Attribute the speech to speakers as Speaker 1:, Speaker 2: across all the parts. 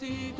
Speaker 1: Tanto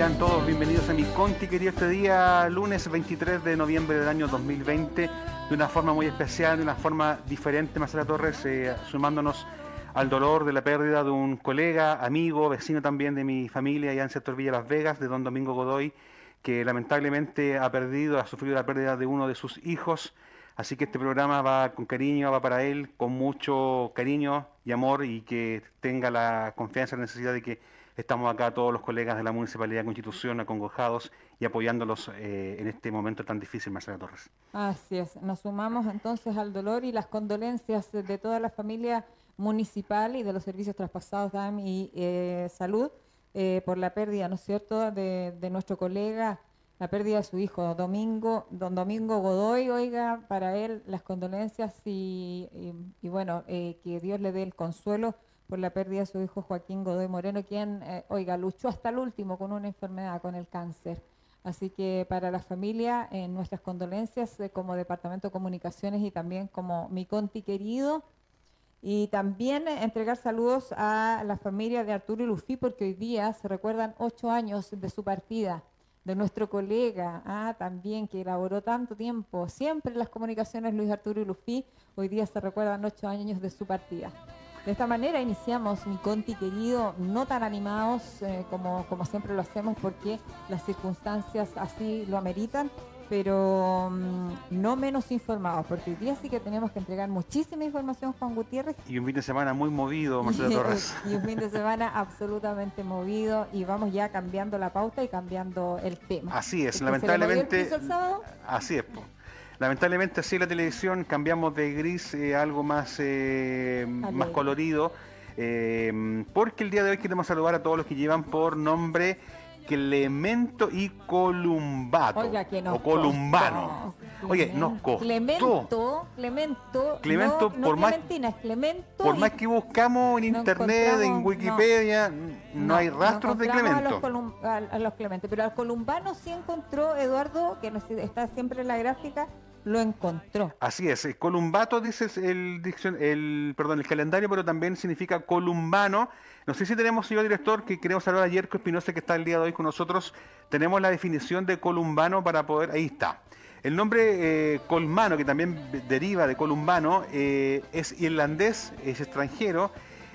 Speaker 2: Sean todos bienvenidos a mi Conti querido este día, lunes 23 de noviembre del año 2020, de una forma muy especial, de una forma diferente, Marcela Torres, eh, sumándonos al dolor de la pérdida de un colega, amigo, vecino también de mi familia allá en sector Villa Las Vegas, de don Domingo Godoy, que lamentablemente ha perdido, ha sufrido la pérdida de uno de sus hijos. Así que este programa va con cariño, va para él, con mucho cariño y amor y que tenga la confianza y la necesidad de que estamos acá todos los colegas de la Municipalidad de Constitución acongojados y apoyándolos eh, en este momento tan difícil, Marcela Torres.
Speaker 3: Así es, nos sumamos entonces al dolor y las condolencias de toda la familia municipal y de los servicios traspasados DAM y eh, Salud eh, por la pérdida, ¿no es cierto?, de, nuestro colega, la pérdida de su hijo, Domingo, don Domingo Godoy, oiga, para él las condolencias y, bueno, que Dios le dé el consuelo por la pérdida de su hijo Joaquín Godoy Moreno, quien, eh, oiga, luchó hasta el último con una enfermedad, con el cáncer. Así que para la familia, eh, nuestras condolencias eh, como Departamento de Comunicaciones y también como mi Conti querido. Y también entregar saludos a la familia de Arturo y Lufi, porque hoy día se recuerdan ocho años de su partida, de nuestro colega, ah, también que elaboró tanto tiempo, siempre en las comunicaciones Luis Arturo y Lufi, hoy día se recuerdan ocho años de su partida. De esta manera iniciamos mi Conti querido, no tan animados eh, como, como siempre lo hacemos porque las circunstancias así lo ameritan, pero mm, no menos informados, porque hoy día sí que tenemos que entregar muchísima información, Juan Gutiérrez.
Speaker 2: Y un fin de semana muy movido, Marcela Torres.
Speaker 3: y un fin de semana absolutamente movido y vamos ya cambiando la pauta y cambiando el tema.
Speaker 2: Así es,
Speaker 3: ¿El el
Speaker 2: lamentablemente.
Speaker 3: el sábado?
Speaker 2: Así es. Lamentablemente así la televisión cambiamos de gris eh, a algo más, eh, más colorido. eh, porque el día de hoy queremos saludar a todos los que llevan por nombre Clemento y Columbato.
Speaker 3: Oiga, que
Speaker 2: o Columbano.
Speaker 3: costó.
Speaker 2: Oye, nos costó.
Speaker 3: Clemento, Clemento,
Speaker 2: Clemento,
Speaker 3: no, no
Speaker 2: por más-
Speaker 3: es Clemento.
Speaker 2: Por más que buscamos en internet, en Wikipedia, no, hay rastros de Clemento.
Speaker 3: A los, colum- a- a los Clementes, pero al Columbano sí encontró Eduardo, que está siempre en la gráfica, lo encontró.
Speaker 2: Así es, eh, columbato dice el, el, perdón, el calendario, pero también significa columbano. No sé si tenemos, señor director, que queremos saludar a Yerko Espinosa, que está el día de hoy con nosotros. Tenemos la definición de columbano para poder, ahí está. El nombre eh, colmano, que también de- deriva de columbano, eh, es irlandés, es extranjero.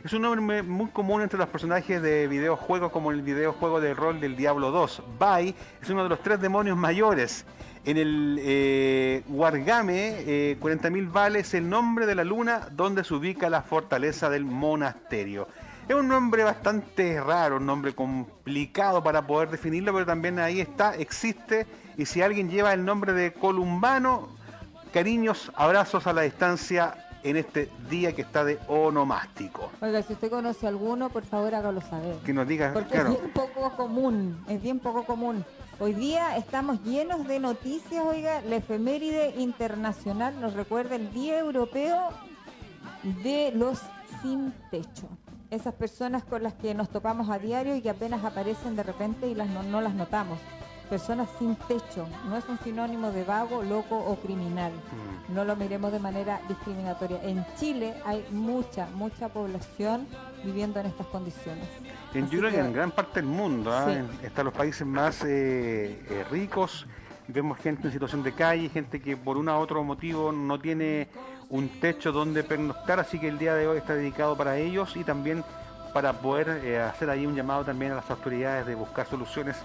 Speaker 2: Es un nombre muy común entre los personajes de videojuegos como el videojuego de rol del Diablo 2. Bai es uno de los tres demonios mayores. En el eh, Wargame, eh, 40.000 vale es el nombre de la luna donde se ubica la fortaleza del monasterio. Es un nombre bastante raro, un nombre complicado para poder definirlo, pero también ahí está, existe. Y si alguien lleva el nombre de Columbano, cariños, abrazos a la distancia en este día que está de onomástico.
Speaker 3: Oiga, si usted conoce alguno, por favor hágalo saber.
Speaker 2: Que nos diga,
Speaker 3: Porque
Speaker 2: claro,
Speaker 3: es bien poco común, es bien poco común. Hoy día estamos llenos de noticias, oiga, la efeméride internacional nos recuerda el Día Europeo de los sin techo. Esas personas con las que nos topamos a diario y que apenas aparecen de repente y las no, no las notamos. Personas sin techo, no es un sinónimo de vago, loco o criminal.
Speaker 2: Mm.
Speaker 3: No lo miremos de manera discriminatoria. En Chile hay mucha, mucha población viviendo en estas condiciones.
Speaker 2: En,
Speaker 3: Así
Speaker 2: que
Speaker 3: que-
Speaker 2: en gran parte del mundo.
Speaker 3: Sí.
Speaker 2: En- están los países más eh, eh, ricos, vemos gente en situación de calle, gente que por un u otro motivo no tiene un techo donde pernoctar, así que el día de hoy está dedicado para ellos y también para poder eh, hacer ahí un llamado también a las autoridades de buscar soluciones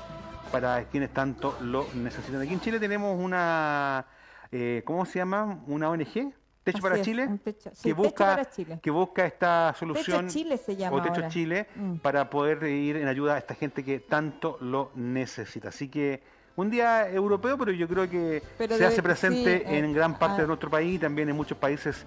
Speaker 2: para quienes tanto lo necesitan. Aquí en Chile tenemos una, eh, ¿cómo se llama? Una ONG, Techo para
Speaker 3: es,
Speaker 2: Chile,
Speaker 3: techo- sí,
Speaker 2: que
Speaker 3: Techo
Speaker 2: busca
Speaker 3: para Chile.
Speaker 2: que busca esta solución
Speaker 3: Techo Chile se llama
Speaker 2: o Techo
Speaker 3: ahora.
Speaker 2: Chile
Speaker 3: Mm.
Speaker 2: para poder ir en ayuda a esta gente que tanto lo necesita. Así que un día europeo, pero yo creo que
Speaker 3: Pero
Speaker 2: se
Speaker 3: debe-
Speaker 2: hace presente
Speaker 3: sí, eh,
Speaker 2: en gran parte
Speaker 3: ah.
Speaker 2: de nuestro país y también en muchos países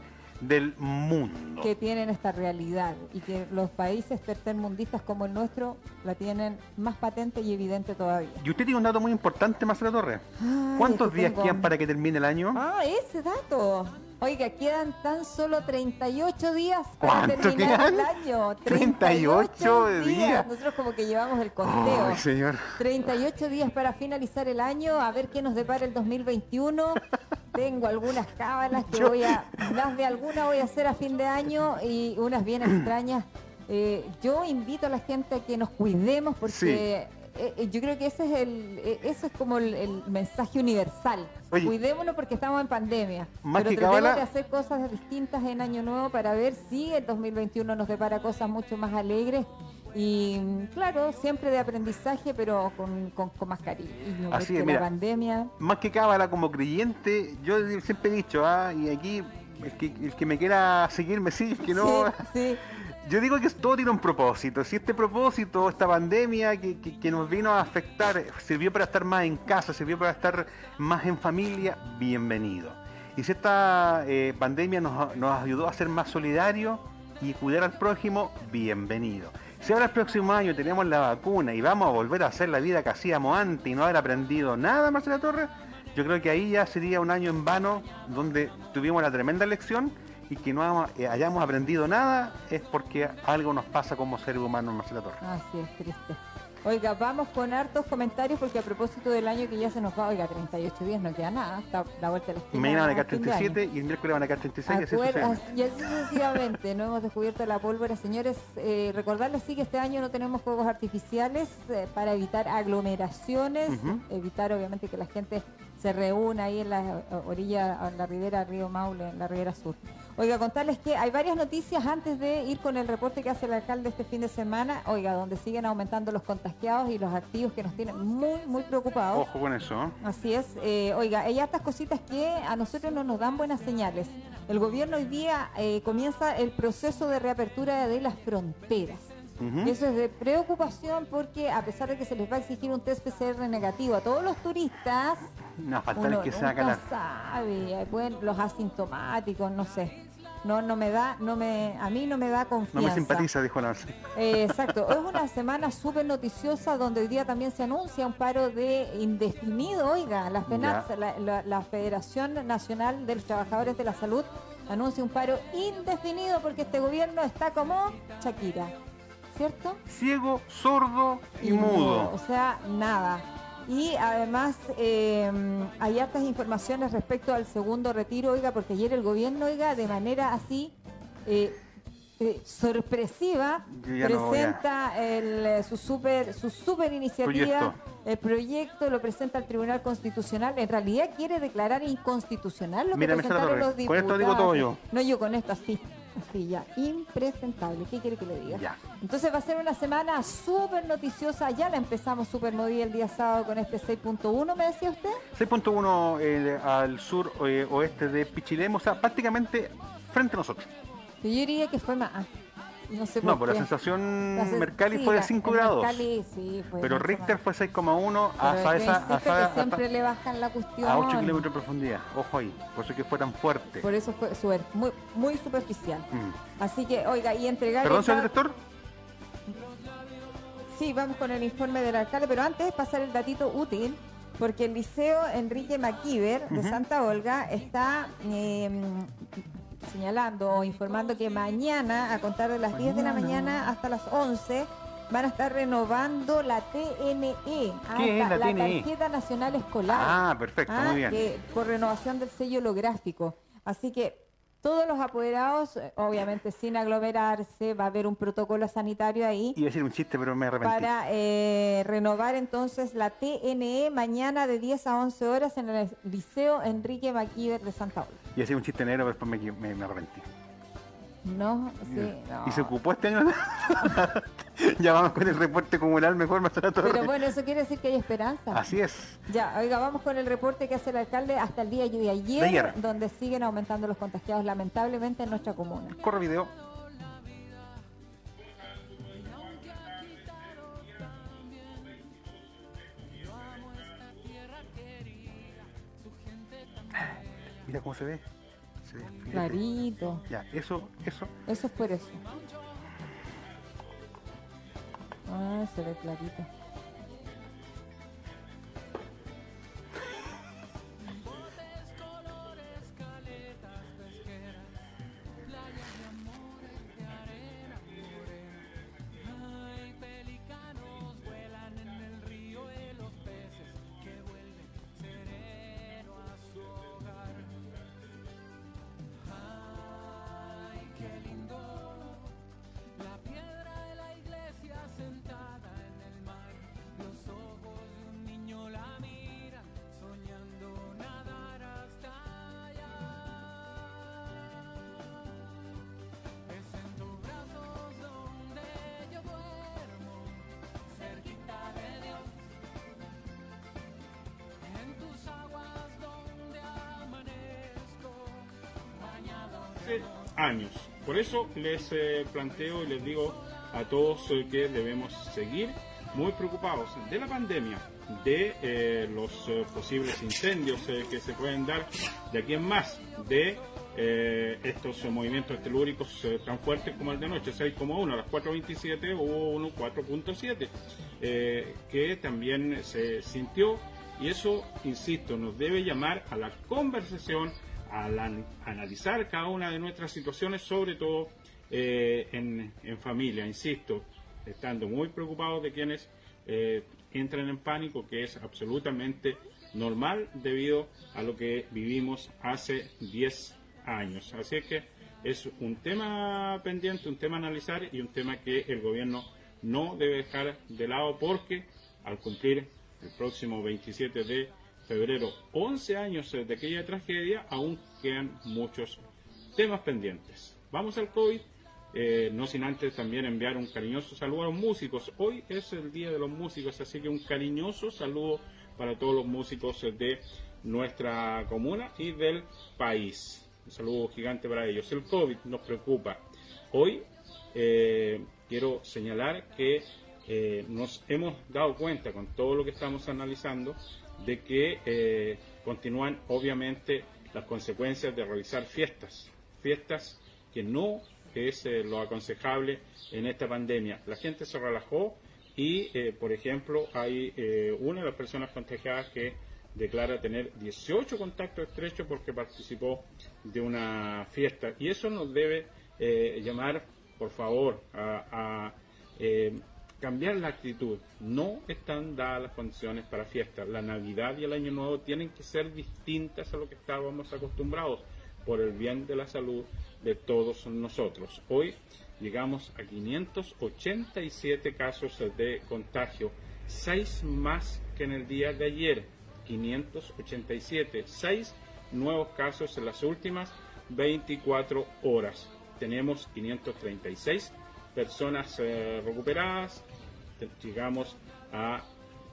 Speaker 2: del mundo.
Speaker 3: que tienen esta realidad y que los países tercermundistas como el nuestro la tienen más patente y evidente todavía.
Speaker 2: Y usted tiene un dato muy importante, Marcela Torres.
Speaker 3: Ay,
Speaker 2: ¿Cuántos
Speaker 3: que
Speaker 2: días
Speaker 3: tengo-
Speaker 2: quedan para que termine el año?
Speaker 3: Ah, ese dato. Oiga, quedan tan solo 38 días para
Speaker 2: ¿Cuánto
Speaker 3: terminar
Speaker 2: quedan?
Speaker 3: el año.
Speaker 2: 38 días.
Speaker 3: Nosotros como que llevamos el conteo.
Speaker 2: Ay, señor.
Speaker 3: 38 días para finalizar el año, a ver qué nos depara el 2021. Tengo algunas cábalas que
Speaker 2: Yo-
Speaker 3: voy a, las de alguna voy a hacer a fin de año y unas bien extrañas. Eh, yo invito a la gente a que nos cuidemos porque eh, eh, yo creo que ese es el, eh, eso es como el, el mensaje universal.
Speaker 2: Oye.
Speaker 3: Cuidémonos porque estamos en pandemia.
Speaker 2: Más
Speaker 3: pero
Speaker 2: que
Speaker 3: tratemos de hacer cosas distintas en Año Nuevo para ver si el 2021 nos depara cosas mucho más alegres y claro, siempre de aprendizaje, pero con, con, con más cariño.
Speaker 2: Así es, mira.
Speaker 3: la pandemia.
Speaker 2: Más que cábala como creyente, yo siempre he dicho, ah, y aquí el que, el que me quiera seguir me sigue, que no...
Speaker 3: Sí, sí.
Speaker 2: Yo digo que todo tiene un propósito. Si este propósito, esta pandemia que, que- que nos vino a afectar, sirvió para estar más en casa, sirvió para estar más en familia, bienvenido. Y si esta eh, pandemia nos, nos ayudó a ser más solidarios y cuidar al prójimo, bienvenido. Si ahora el próximo año tenemos la vacuna y vamos a volver a hacer la vida que hacíamos antes y no haber aprendido nada, Marcela Torres, yo creo que ahí ya sería un año en vano donde tuvimos la tremenda lección y que no eh, hayamos aprendido nada es porque algo nos pasa como seres humanos, Marcela Torres.
Speaker 3: Así es, triste. Oiga, vamos con hartos comentarios porque a propósito del año que ya se nos va, oiga, 38 días no queda nada, está la vuelta de la esquina.
Speaker 2: Mañana van a quedar
Speaker 3: fin de año.
Speaker 2: 37 y el miércoles van a quedar 36 y así sucesivamente.
Speaker 3: y así sucesivamente, no hemos descubierto la pólvora. Señores, eh, recordarles sí que este año no tenemos fuegos artificiales eh, para evitar aglomeraciones, evitar obviamente que la gente se reúna ahí en la orilla, en la ribera Río Maule, en la ribera sur. Oiga, contarles que hay varias noticias antes de ir con el reporte que hace el alcalde este fin de semana. Oiga, donde siguen aumentando los contagiados y los activos que nos tienen muy, muy preocupados.
Speaker 2: Ojo con eso.
Speaker 3: Así es. Eh, oiga, hay hartas cositas que a nosotros no nos dan buenas señales. El gobierno hoy día eh, comienza el proceso de reapertura de las fronteras.
Speaker 2: Ujú.
Speaker 3: Eso es de preocupación porque a pesar de que se les va a exigir un test PCR negativo a todos los turistas,
Speaker 2: No, falta
Speaker 3: uno
Speaker 2: el que saca la...
Speaker 3: sabe, eh, pueden- los asintomáticos, no sé. No, no me da, no me, a mí no me da
Speaker 2: No
Speaker 3: confianza.
Speaker 2: me simpatiza, dijo
Speaker 3: Eh, exacto, es una semana súper noticiosa donde hoy día también se anuncia un paro de indefinido, oiga, la- la Federación Nacional de los Trabajadores de la Salud, anuncia un paro indefinido porque este gobierno está como Shakira, ¿cierto?
Speaker 2: Ciego, sordo y, mudo.
Speaker 3: O sea, nada. Y además eh, hay hartas informaciones respecto al segundo retiro, oiga, porque ayer el gobierno, oiga, de manera así eh, eh, sorpresiva,
Speaker 2: no
Speaker 3: presenta el, eh, su super su super iniciativa,
Speaker 2: Proyecto.
Speaker 3: el proyecto lo presenta al Tribunal Constitucional. En realidad quiere declarar inconstitucional lo que presentaron los
Speaker 2: Con esto digo
Speaker 3: diputados.
Speaker 2: todo yo.
Speaker 3: No, yo con esto así, así ya, impresentable. ¿Qué quiere que le diga?
Speaker 2: Ya.
Speaker 3: Entonces va a ser una semana súper noticiosa. Ya la empezamos súper movida el día sábado con este 6.1, me decía usted.
Speaker 2: 6.1 eh, al sur eh, oeste de Pichilemu, o sea, prácticamente frente a nosotros.
Speaker 3: Yo diría que fue más. No sé por
Speaker 2: No, por la
Speaker 3: qué.
Speaker 2: sensación
Speaker 3: La sen-
Speaker 2: Mercalli
Speaker 3: sí,
Speaker 2: fue de
Speaker 3: la-
Speaker 2: 5
Speaker 3: en
Speaker 2: grados.
Speaker 3: Mercalli, sí, fue
Speaker 2: Pero Richter
Speaker 3: más.
Speaker 2: fue 6,1
Speaker 3: Pero
Speaker 2: hasta,
Speaker 3: es que
Speaker 2: esa,
Speaker 3: insisto
Speaker 2: hasta-
Speaker 3: que
Speaker 2: hasta-
Speaker 3: siempre le bajan la cuestión.
Speaker 2: a 8 kilómetros de profundidad. Ojo ahí, por eso que fue tan fuerte.
Speaker 3: Por eso fue súper, muy, muy superficial.
Speaker 2: Mm.
Speaker 3: Así que, oiga, y entregar.
Speaker 2: Perdón, señor director.
Speaker 3: Sí, vamos con el informe del alcalde, pero antes pasar el datito útil, porque el Liceo Enrique Maquiver de. Santa Olga está eh, señalando o informando que mañana, a contar de las 10 de la mañana hasta las 11, van a estar renovando la TNE, ah,
Speaker 2: ¿Qué es
Speaker 3: ta-
Speaker 2: la TNE?
Speaker 3: Tarjeta Nacional Escolar.
Speaker 2: Ah, perfecto,
Speaker 3: Ah,
Speaker 2: muy bien.
Speaker 3: que por renovación del sello holográfico. Así que todos los apoderados, eh, obviamente sin aglomerarse, va a haber un protocolo sanitario ahí
Speaker 2: Iba a decir un chiste, pero me arrepentí.
Speaker 3: para eh, renovar entonces la TNE mañana de 10 a 11 horas en el Liceo Enrique Maquiver de Santa Olga.
Speaker 2: Iba a decir un chiste negro, pero después me, me- me arrepentí.
Speaker 3: No, sí, no.
Speaker 2: ¿Y se ocupó este año? ya vamos con el reporte comunal mejor, Marcela Torres.
Speaker 3: Pero bueno, eso quiere decir que hay esperanza.
Speaker 2: Así es.
Speaker 3: Ya, oiga, vamos con el reporte que hace el alcalde hasta el día de ayer,
Speaker 2: De ayer.
Speaker 3: donde siguen aumentando los contagiados lamentablemente en nuestra comuna.
Speaker 2: Corre video. Mira cómo se ve.
Speaker 3: Clarito.
Speaker 2: Ya, eso, eso.
Speaker 3: Eso es por eso. Ah, se ve clarito.
Speaker 4: Hace años. Por eso les eh, planteo y les digo a todos eh, que debemos seguir muy preocupados de la pandemia, de eh, los eh, posibles incendios eh, que se pueden dar de aquí en más, de eh, estos movimientos telúricos tan fuertes como el de noche, 6,1 a las 4.27 hubo uno 4.7, eh, que también se sintió y eso, insisto, nos debe llamar a la conversación, al an- analizar cada una de nuestras situaciones, sobre todo eh, en, en familia, insisto, estando muy preocupados de quienes eh, entran en pánico, que es absolutamente normal debido a lo que vivimos hace 10 años. Así es que es un tema pendiente, un tema a analizar y un tema que el gobierno no debe dejar de lado porque al cumplir el próximo 27 de febrero 11 años eh, de aquella tragedia, aún quedan muchos temas pendientes. Vamos al COVID, eh, no sin antes también enviar un cariñoso saludo a los músicos. Hoy es el Día de los Músicos, así que un cariñoso saludo para todos los músicos de nuestra comuna y del país. Un saludo gigante para ellos. El COVID nos preocupa. Hoy eh, quiero señalar que eh, nos hemos dado cuenta con todo lo que estamos analizando de que eh, continúan obviamente las consecuencias de realizar fiestas, fiestas que no es lo aconsejable en esta pandemia. La gente se relajó y, por ejemplo, hay una de las personas contagiadas que declara tener 18 contactos estrechos porque participó de una fiesta. Y eso nos debe eh, llamar, por favor, a, eh, cambiar la actitud. No están dadas las condiciones para fiestas. La Navidad y el Año Nuevo tienen que ser distintas a lo que estábamos acostumbrados por el bien de la salud de todos nosotros. Hoy llegamos a 587 casos de contagio, 6 más que en el día de ayer. 587, 6 nuevos casos en las últimas 24 horas. Tenemos 536 personas eh, recuperadas, llegamos a,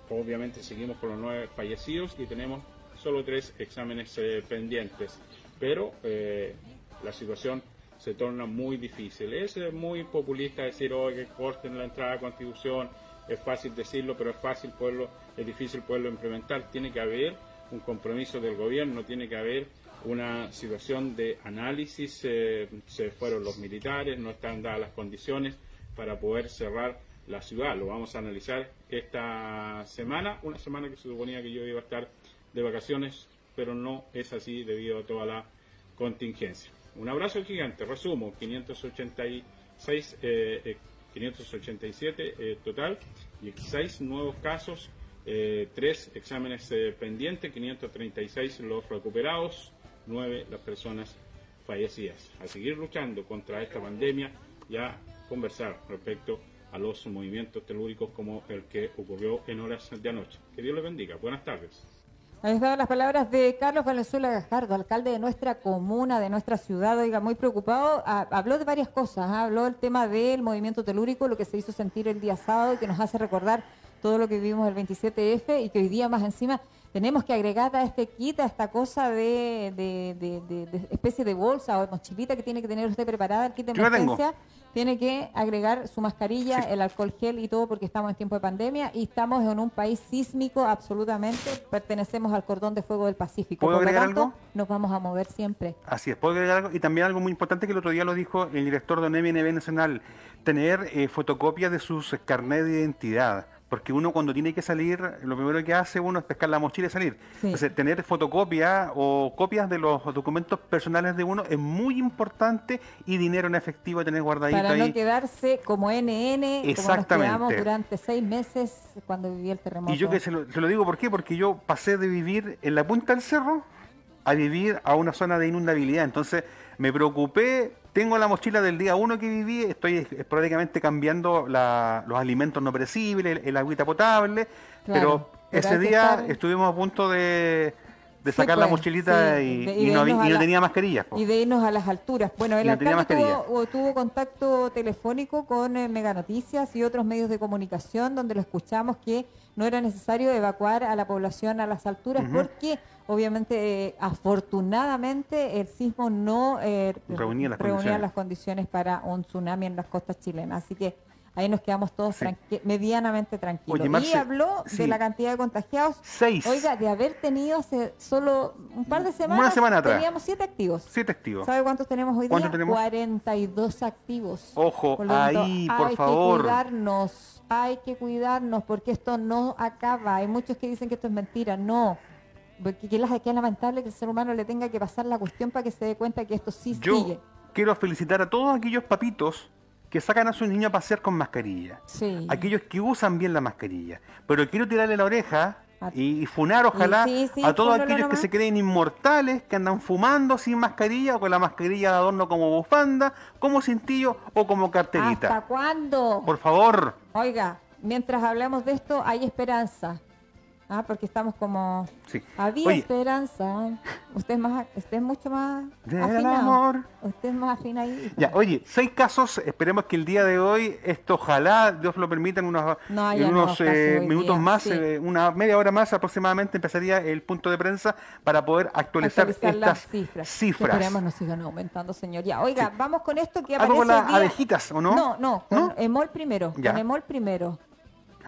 Speaker 4: obviamente seguimos con los 9 fallecidos y tenemos solo 3 exámenes eh, pendientes, pero eh, la situación se torna muy difícil. Es muy populista decir, oye, que corten la entrada a Constitución, es fácil decirlo, pero es fácil poderlo, es difícil poderlo implementar. Tiene que haber un compromiso del gobierno, tiene que haber una situación de análisis, eh, se fueron los militares, no están dadas las condiciones para poder cerrar la ciudad. Lo vamos a analizar esta semana, una semana que se suponía que yo iba a estar de vacaciones, pero no es así debido a toda la contingencia. Un abrazo gigante, resumo, 586 eh, 587 eh, total, 16 nuevos casos, eh, 3 exámenes eh, pendientes, 536 los recuperados, 9 las personas fallecidas. A seguir luchando contra esta pandemia y a conversar respecto a los movimientos telúricos como el que ocurrió en horas de anoche. Que Dios les bendiga. Buenas tardes.
Speaker 3: Ahí estaban las palabras de Carlos Valenzuela Gajardo, alcalde de nuestra comuna, de nuestra ciudad, oiga, muy preocupado. habló de varias cosas, ¿ah? habló del tema del movimiento telúrico, lo que se hizo sentir el día sábado y que nos hace recordar todo lo que vivimos el 27F y que hoy día más encima tenemos que agregar a este kit, a esta cosa de, de, especie de bolsa o mochilita que tiene que tener usted preparada, el kit de emergencia tiene que agregar su mascarilla, el alcohol gel y todo porque estamos en tiempo de pandemia y estamos en un país sísmico absolutamente, pertenecemos al cordón de fuego del Pacífico.
Speaker 2: ¿Puedo agregar algo?
Speaker 3: Nos vamos a mover siempre.
Speaker 2: Así es, puedo agregar algo y también algo muy importante que el otro día lo dijo el director de NMNB Nacional, tener eh, fotocopias de sus carnet de identidad porque uno cuando tiene que salir, lo primero que hace uno es pescar la mochila y salir. Entonces, tener fotocopia o copias de los documentos personales de uno es muy importante y dinero en efectivo tener guardadito
Speaker 3: Para
Speaker 2: no
Speaker 3: quedarse como NN, Exactamente. como nos durante seis meses cuando viví el terremoto.
Speaker 2: Y yo que se lo, se lo digo, ¿por qué? Porque yo pasé de vivir en la punta del cerro a vivir a una zona de inundabilidad. Entonces, me preocupé tengo la mochila del día uno que viví, estoy esporádicamente cambiando los alimentos no perecibles, el, agüita potable, pero, ese día estuvimos a punto de, sacar la pues, mochilita y, no, tenía mascarilla.
Speaker 3: Y de irnos a las alturas. Bueno, el alcalde tuvo, contacto telefónico con eh, Mega Noticias y otros medios de comunicación donde lo escuchamos que no era necesario evacuar a la población a las alturas porque obviamente, eh, afortunadamente, el sismo no eh, reunía, las, condiciones. para un tsunami en las costas chilenas. Así que ahí nos quedamos todos medianamente tranquilos. y habló de la cantidad de contagiados.
Speaker 2: Seis.
Speaker 3: Oiga, de haber tenido hace solo un par de semanas,
Speaker 2: Una semana atrás.
Speaker 3: teníamos siete activos.
Speaker 2: Siete activos.
Speaker 3: ¿Sabe cuántos tenemos hoy día? Tenemos? 42 activos.
Speaker 2: Ojo, ahí, por favor.
Speaker 3: Hay que cuidarnos, hay que cuidarnos porque esto no acaba. Hay muchos que dicen que esto es mentira. No porque que es lamentable que el ser humano le tenga que pasar la cuestión para que se dé cuenta que esto sí
Speaker 2: Yo
Speaker 3: sigue.
Speaker 2: Quiero felicitar a todos aquellos papitos que sacan a sus niños a pasear con mascarilla. Sí. Aquellos que usan bien la mascarilla. Pero quiero tirarle la oreja y funar ojalá a todos aquellos que se creen inmortales, que andan fumando sin mascarilla o con la mascarilla de adorno como bufanda, como cintillo o como carterita.
Speaker 3: ¿Hasta cuándo?
Speaker 2: Por favor.
Speaker 3: Oiga, mientras hablamos de esto hay esperanza Ah, porque estamos como...
Speaker 2: Sí.
Speaker 3: Había
Speaker 2: Oye.
Speaker 3: esperanza. Usted es, más, usted es mucho más
Speaker 2: Del
Speaker 3: afinado.
Speaker 2: amor.
Speaker 3: Usted es más afinadito.
Speaker 2: Ya, oye, seis casos, esperemos que el día de hoy, esto ojalá Dios lo permita, en unos,
Speaker 3: No,
Speaker 2: en
Speaker 3: no,
Speaker 2: eh, minutos
Speaker 3: día,
Speaker 2: más,
Speaker 3: sí.
Speaker 2: eh, una media hora más aproximadamente, empezaría el punto de prensa para poder actualizar,
Speaker 3: Actualizar
Speaker 2: estas
Speaker 3: las cifras.
Speaker 2: cifras.
Speaker 3: Esperemos no sigan aumentando, señor. Ya, oiga, vamos con esto que
Speaker 2: Algo
Speaker 3: aparece
Speaker 2: con las
Speaker 3: día-
Speaker 2: abejitas, ¿o no?
Speaker 3: No, no, con
Speaker 2: ¿No?
Speaker 3: Emol primero.
Speaker 2: Ya.
Speaker 3: Con Emol primero.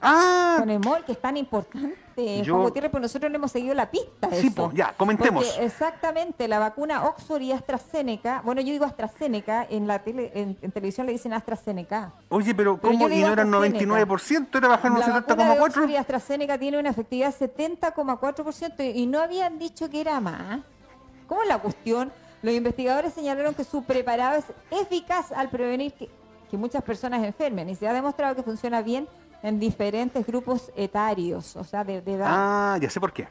Speaker 2: Ah,
Speaker 3: Con Emol, que es tan importante,
Speaker 2: Yo-
Speaker 3: Juan Gutiérrez, pues nosotros le hemos seguido la pista.
Speaker 2: Sí,
Speaker 3: eso.
Speaker 2: po, ya, comentemos.
Speaker 3: Porque exactamente, la vacuna Oxford y AstraZeneca, bueno, yo digo AstraZeneca, en la tele, en, en televisión le dicen AstraZeneca.
Speaker 2: oye, pero ¿cómo? ¿Y no eran
Speaker 3: AstraZeneca.
Speaker 2: 99%? ¿Era bajar un
Speaker 3: La vacuna de Oxford y
Speaker 2: 70,4%?
Speaker 3: AstraZeneca tiene una efectividad 70,4% y no habían dicho que era más. ¿Cómo es la cuestión? Los investigadores señalaron que su preparado es eficaz al prevenir que, que muchas personas enfermen y se ha demostrado que funciona bien en diferentes grupos etarios, o sea, de, de edad.
Speaker 2: Ah, ya sé por qué.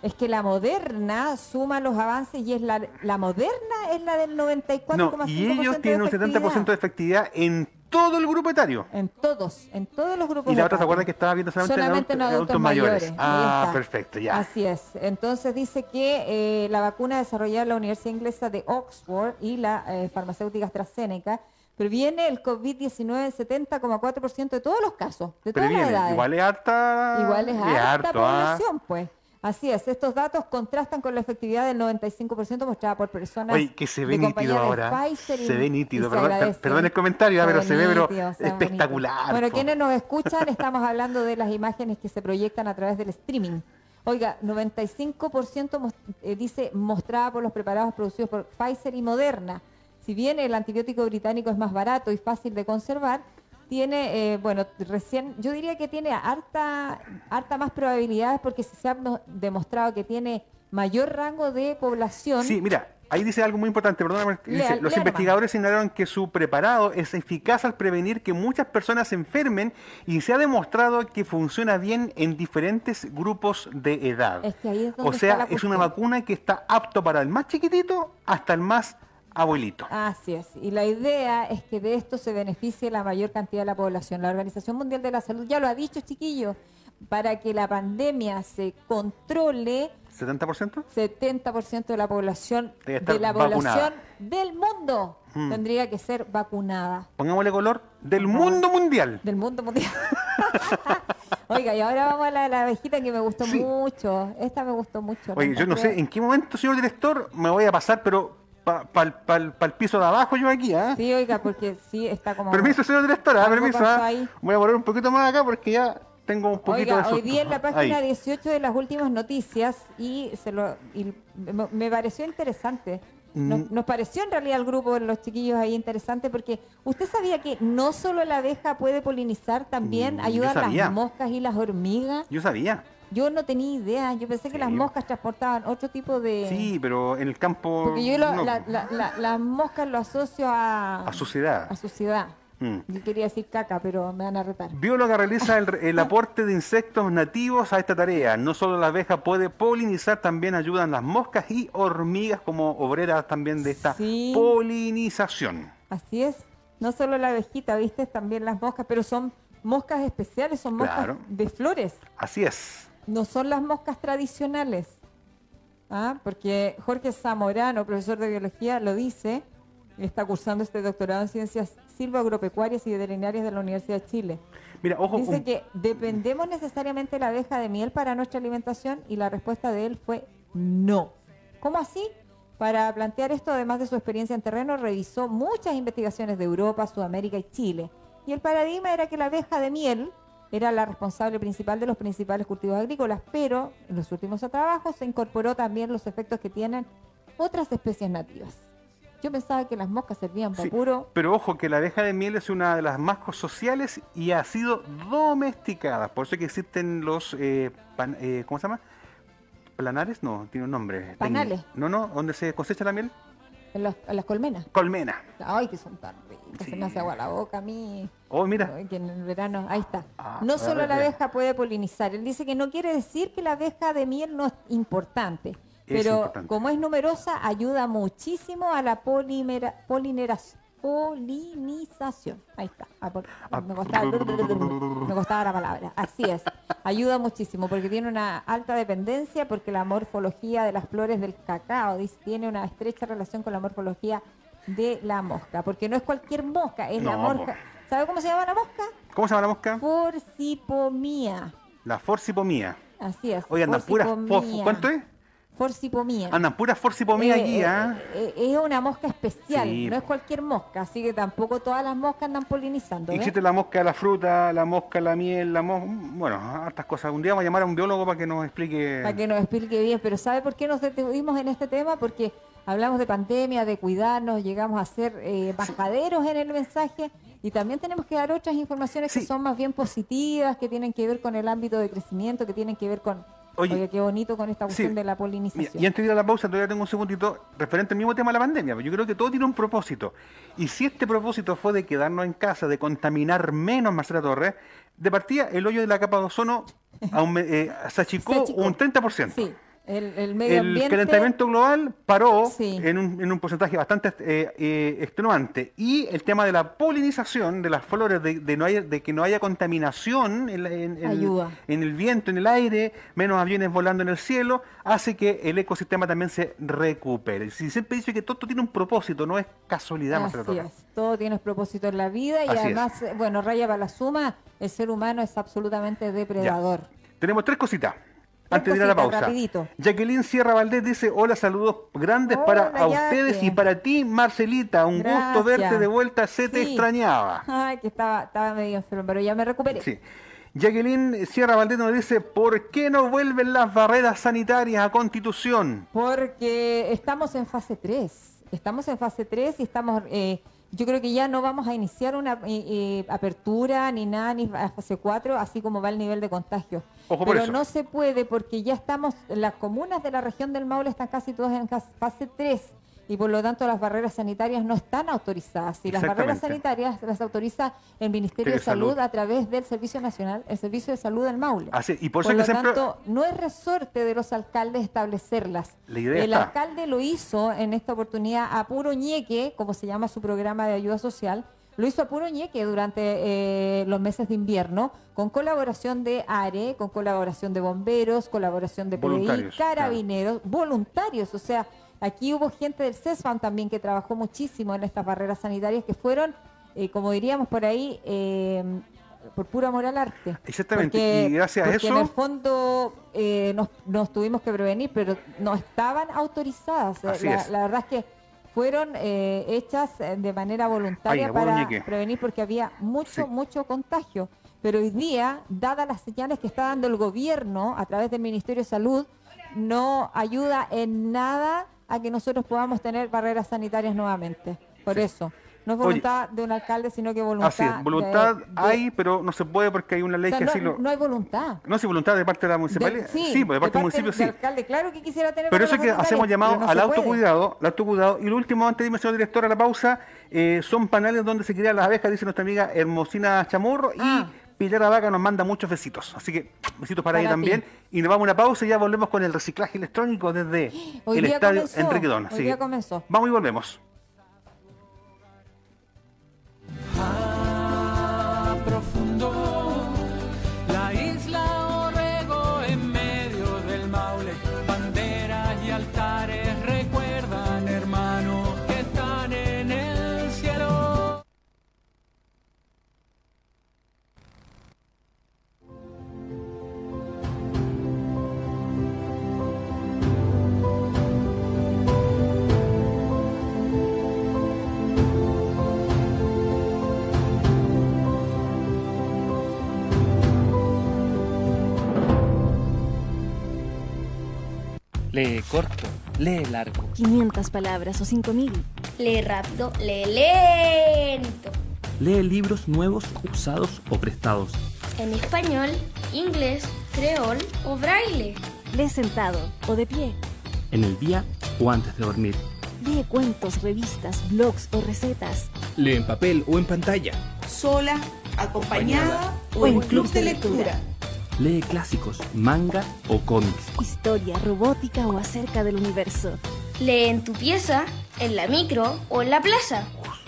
Speaker 3: Es que la moderna suma los avances y es la, la moderna es la del 94,5%
Speaker 2: No, y ellos tienen un
Speaker 3: de
Speaker 2: 70% de efectividad en todo el grupo etario.
Speaker 3: En todos, en todos los grupos
Speaker 2: Y la otra, ¿se
Speaker 3: etarios.
Speaker 2: acuerdan que estaba viendo solamente,
Speaker 3: Solamente en
Speaker 2: en
Speaker 3: adultos,
Speaker 2: mayores? Ah, perfecto, ya.
Speaker 3: Así es. Entonces dice que eh, la vacuna desarrollada en la Universidad Inglesa de Oxford y la eh, farmacéutica AstraZeneca previene el COVID-19 en 70,4% de todos los casos, de todas las
Speaker 2: Previene.
Speaker 3: edades.
Speaker 2: Igual es harta.
Speaker 3: Igual es harta
Speaker 2: harto, ah.
Speaker 3: población, pues. Así es, estos datos contrastan con la efectividad del 95% mostrada por personas
Speaker 2: Oye, que se ve nítido ahora.
Speaker 3: Pfizer y-
Speaker 2: Se ve nítido, perdón, perdón el comentario, ah, pero se ve pero
Speaker 3: se
Speaker 2: espectacular,
Speaker 3: bonito. Bueno,
Speaker 2: po.
Speaker 3: quienes nos escuchan, estamos hablando de las imágenes que se proyectan a través del streaming. Oiga, 95% mos- eh, dice mostrada por los preparados producidos por Pfizer y Moderna. Si bien el antibiótico británico es más barato y fácil de conservar, tiene, eh, bueno, recién, yo diría que tiene harta, harta más probabilidades porque se ha demostrado que tiene mayor rango de población.
Speaker 2: Sí, mira, ahí dice algo muy importante, perdóname. Dice, los investigadores señalaron que su preparado es eficaz al prevenir que muchas personas se enfermen y se ha demostrado que funciona bien en diferentes grupos de edad.
Speaker 3: Es que ahí es donde
Speaker 2: o
Speaker 3: está
Speaker 2: sea,
Speaker 3: la
Speaker 2: es una vacuna que está apto para el más chiquitito hasta el más abuelito.
Speaker 3: Así es. Y la idea es que de esto se beneficie la mayor cantidad de la población. La Organización Mundial de la Salud ya lo ha dicho, chiquillos, para que la pandemia se controle,
Speaker 2: ¿70%?
Speaker 3: 70% de la población de la
Speaker 2: vacunada.
Speaker 3: población del mundo
Speaker 2: Mm.
Speaker 3: tendría que ser vacunada.
Speaker 2: Pongámosle color del mundo mundial.
Speaker 3: Del mundo mundial. Oiga, y ahora vamos a la, la abejita que me gustó
Speaker 2: Sí.
Speaker 3: mucho. Esta me gustó mucho.
Speaker 2: Oye, yo no sé en qué momento, señor director, me voy a pasar, pero para el piso de abajo yo aquí, ¿ah?
Speaker 3: Sí, oiga, porque sí está como...
Speaker 2: Permiso, señor director, ah, permiso. ah. Voy a borrar un poquito más acá porque ya tengo un poquito
Speaker 3: Oiga,
Speaker 2: de
Speaker 3: hoy día en la página
Speaker 2: Ahí.
Speaker 3: 18 de las últimas noticias y, se lo, y me, me pareció interesante. Nos,
Speaker 2: Mm.
Speaker 3: nos pareció en realidad al grupo de los chiquillos ahí interesante porque usted sabía que no solo la abeja puede polinizar, también
Speaker 2: Mm, sabía.
Speaker 3: las moscas y las hormigas.
Speaker 2: Yo sabía.
Speaker 3: Yo no tenía idea, yo pensé que las moscas transportaban otro tipo de...
Speaker 2: Sí, pero en el campo.
Speaker 3: Porque yo lo-
Speaker 2: no,
Speaker 3: la- la- la- las moscas lo asocio a...
Speaker 2: a suciedad.
Speaker 3: a suciedad.
Speaker 2: Mm.
Speaker 3: Yo quería decir caca, pero me van a retar.
Speaker 2: Bióloga realiza el, el aporte de insectos nativos a esta tarea. No solo la abeja puede polinizar, también ayudan las moscas y hormigas como obreras también de esta
Speaker 3: Sí.
Speaker 2: polinización.
Speaker 3: Así es. No solo la abejita, viste, también las moscas, pero son moscas especiales, son moscas
Speaker 2: Claro.
Speaker 3: de flores.
Speaker 2: Así es.
Speaker 3: No son las moscas tradicionales. ¿Ah? Porque Jorge Zamorano, profesor de biología, lo dice, está cursando este doctorado en ciencias silvagropecuarias y veterinarias de la Universidad de Chile.
Speaker 2: Mira, ojo,
Speaker 3: Dice
Speaker 2: un-
Speaker 3: que dependemos necesariamente de la abeja de miel para nuestra alimentación y la respuesta de él fue no. ¿Cómo así? Para plantear esto, además de su experiencia en terreno, revisó muchas investigaciones de Europa, Sudamérica y Chile. Y el paradigma era que la abeja de miel era la responsable principal de los principales cultivos agrícolas, pero en los últimos trabajos se incorporó también los efectos que tienen otras especies nativas. Yo pensaba que las moscas servían para
Speaker 2: Sí,
Speaker 3: puro...
Speaker 2: Pero ojo que la abeja de miel es una de las más sociales y ha sido domesticada. Por eso que existen los, eh, pan- eh, ¿cómo se llama? Planares, no, tiene un nombre.
Speaker 3: Panales.
Speaker 2: No, no, ¿dónde se cosecha la miel?
Speaker 3: En, los- en las colmenas.
Speaker 2: Colmena.
Speaker 3: Ay, que son tan ricas.
Speaker 2: Sí.
Speaker 3: Se me hace agua la boca a mí.
Speaker 2: Oh, mira.
Speaker 3: Ay, que en el verano, ahí está.
Speaker 2: Ah,
Speaker 3: no solo la abeja puede polinizar. Él dice que no quiere decir que la abeja de miel no es importante.
Speaker 2: Es
Speaker 3: pero
Speaker 2: importante.
Speaker 3: como es numerosa, ayuda muchísimo a la polimera- polineración. Polinización. Ahí está. Ah,
Speaker 2: Ah,
Speaker 3: me, costaba, me costaba la palabra. Así es. Ayuda muchísimo porque tiene una alta dependencia porque la morfología de las flores del cacao dice, tiene una estrecha relación con la morfología de la mosca. Porque no es cualquier mosca, es la mosca. ¿Sabe cómo se llama la mosca?
Speaker 2: ¿Cómo se llama la mosca?
Speaker 3: Forcipomía.
Speaker 2: La forcipomía.
Speaker 3: Así es.
Speaker 2: Andan puras... ¿Cuánto es?
Speaker 3: Forcipomía.
Speaker 2: Andan puras forcipomía
Speaker 3: Eh,
Speaker 2: aquí,
Speaker 3: eh,
Speaker 2: ¿ah?
Speaker 3: eh, eh, es una mosca especial,
Speaker 2: Sí.
Speaker 3: no es cualquier mosca, así que tampoco todas las moscas andan polinizando. ¿ves?
Speaker 2: Existe la mosca de la fruta, la mosca de la miel, la mosca... Bueno, hartas cosas. Un día vamos a llamar a un biólogo para que nos explique...
Speaker 3: Para que nos explique bien, pero ¿sabe por qué nos detuvimos en este tema? Porque hablamos de pandemia, de cuidarnos, llegamos a ser eh, bajaderos en el mensaje y también tenemos que dar otras informaciones que son más bien positivas, que tienen que ver con el ámbito de crecimiento, que tienen que ver con...
Speaker 2: Oye,
Speaker 3: Oye, qué bonito con esta cuestión
Speaker 2: sí.
Speaker 3: de la
Speaker 2: Mira,
Speaker 3: polinización.
Speaker 2: y antes de ir a la pausa, todavía tengo un segundito referente al mismo tema de la pandemia. Yo creo que todo tiene un propósito. Y si este propósito fue de quedarnos en casa, de contaminar menos Marcela Torres, de partida el hoyo de la capa de ozono eh, se achicó
Speaker 3: Se achicó.
Speaker 2: un 30%.
Speaker 3: Sí, el, el medio
Speaker 2: El
Speaker 3: ambiente...
Speaker 2: calentamiento global paró
Speaker 3: Sí.
Speaker 2: en, un, en un porcentaje bastante eh, eh, extenuante. Y el tema de la polinización de las flores, de, de no haya- de que no haya contaminación en, en- en-
Speaker 3: Ayuda.
Speaker 2: en el viento, en el aire, menos aviones volando en el cielo, hace que el ecosistema también se recupere. Si siempre dice que todo tiene un propósito, no es casualidad,
Speaker 3: Así
Speaker 2: Torres.
Speaker 3: es, todo tiene propósito en la vida y
Speaker 2: Así
Speaker 3: además, eh, bueno, raya para la suma, el ser humano es absolutamente depredador.
Speaker 2: Tenemos tres cositas. Antes de ir a la pausa.
Speaker 3: rapidito.
Speaker 2: Jacqueline Sierra Valdés dice, hola, saludos grandes para a ustedes y para ti, Marcelita. Un gusto verte de vuelta, se te extrañaba.
Speaker 3: Ay, que estaba, estaba medio enfermo, pero ya me recuperé.
Speaker 2: Sí. Jacqueline Sierra Valdés nos dice, ¿por qué no vuelven las barreras sanitarias a Constitución?
Speaker 3: Porque estamos en fase 3. Estamos en fase 3 y estamos. eh, yo creo que ya no vamos a iniciar una eh, eh, apertura ni nada, ni a fase 4, así como va el nivel de contagio.
Speaker 2: Ojo por
Speaker 3: Pero
Speaker 2: eso.
Speaker 3: no se puede porque ya estamos. Las comunas de la región del Maule están casi todas en fase 3 y por lo tanto las barreras sanitarias no están autorizadas. Y las barreras sanitarias las autoriza el Ministerio de Salud, a través del Servicio Nacional, el Servicio de Salud del Maule.
Speaker 2: Así- y por
Speaker 3: lo
Speaker 2: siempre-
Speaker 3: tanto, no es resorte de los alcaldes establecerlas.
Speaker 2: La idea
Speaker 3: El
Speaker 2: está.
Speaker 3: alcalde lo hizo en esta oportunidad a puro ñeque, como se llama su programa de ayuda social, lo hizo a puro ñeque durante eh, los meses de invierno, con colaboración de ARE, con colaboración de bomberos, colaboración de PDI, carabineros, voluntarios, o sea, aquí hubo gente del CESFAM también que trabajó muchísimo en estas barreras sanitarias que fueron, eh, como diríamos por ahí, eh, por pura amor al arte.
Speaker 2: Exactamente, y gracias a eso-
Speaker 3: en el fondo eh, nos, nos tuvimos que prevenir, pero no estaban autorizadas. La,
Speaker 2: es.
Speaker 3: la verdad es que fueron eh, hechas eh, de manera voluntaria
Speaker 2: Ay,
Speaker 3: para prevenir porque había mucho,
Speaker 2: Sí.
Speaker 3: mucho contagio. Pero hoy día, dadas las señales que está dando el gobierno a través del Ministerio de Salud, no ayuda en nada a que nosotros podamos tener barreras sanitarias nuevamente. Por
Speaker 2: Sí.
Speaker 3: eso, no es
Speaker 2: Oye,
Speaker 3: voluntad de un alcalde, sino que voluntad.
Speaker 2: Así es, voluntad
Speaker 3: de- de-
Speaker 2: hay, pero no se puede porque hay una
Speaker 3: o
Speaker 2: ley
Speaker 3: sea,
Speaker 2: que
Speaker 3: no,
Speaker 2: así lo...
Speaker 3: no hay voluntad.
Speaker 2: No, si voluntad de parte de la municipalidad.
Speaker 3: Del-
Speaker 2: sí, pues de parte del municipio sí.
Speaker 3: del alcalde, claro que quisiera tener
Speaker 2: Pero eso es que hacemos llamado
Speaker 3: no
Speaker 2: al
Speaker 3: puede.
Speaker 2: autocuidado, al autocuidado. Y lo último, antes de irme, señor director, a la pausa, eh, son paneles donde se crían las abejas, dice nuestra amiga Hermosina Chamorro,
Speaker 3: Ah.
Speaker 2: y Pilar Vaca nos manda muchos besitos. Así que besitos para,
Speaker 3: Para
Speaker 2: también. Y nos vamos a una pausa y ya volvemos con el reciclaje electrónico desde
Speaker 3: Hoy
Speaker 2: el estadio
Speaker 3: comenzó,
Speaker 2: Enrique Don.
Speaker 3: hoy día comenzó.
Speaker 2: Vamos y volvemos.
Speaker 5: Lee corto, lee largo.
Speaker 6: 500 palabras o 5000.
Speaker 7: Lee rápido, lee lento.
Speaker 5: Lee libros nuevos, usados o prestados.
Speaker 7: En español, inglés, creol o braille.
Speaker 6: Lee sentado o de pie.
Speaker 5: En el día o antes de dormir.
Speaker 6: Lee cuentos, revistas, blogs o recetas.
Speaker 8: Lee en papel o en pantalla.
Speaker 9: sola, acompañada o en club de lectura.
Speaker 5: Lee clásicos, manga o cómics.
Speaker 6: Historia, robótica o acerca del universo.
Speaker 7: Lee en tu pieza, en la micro o en la plaza.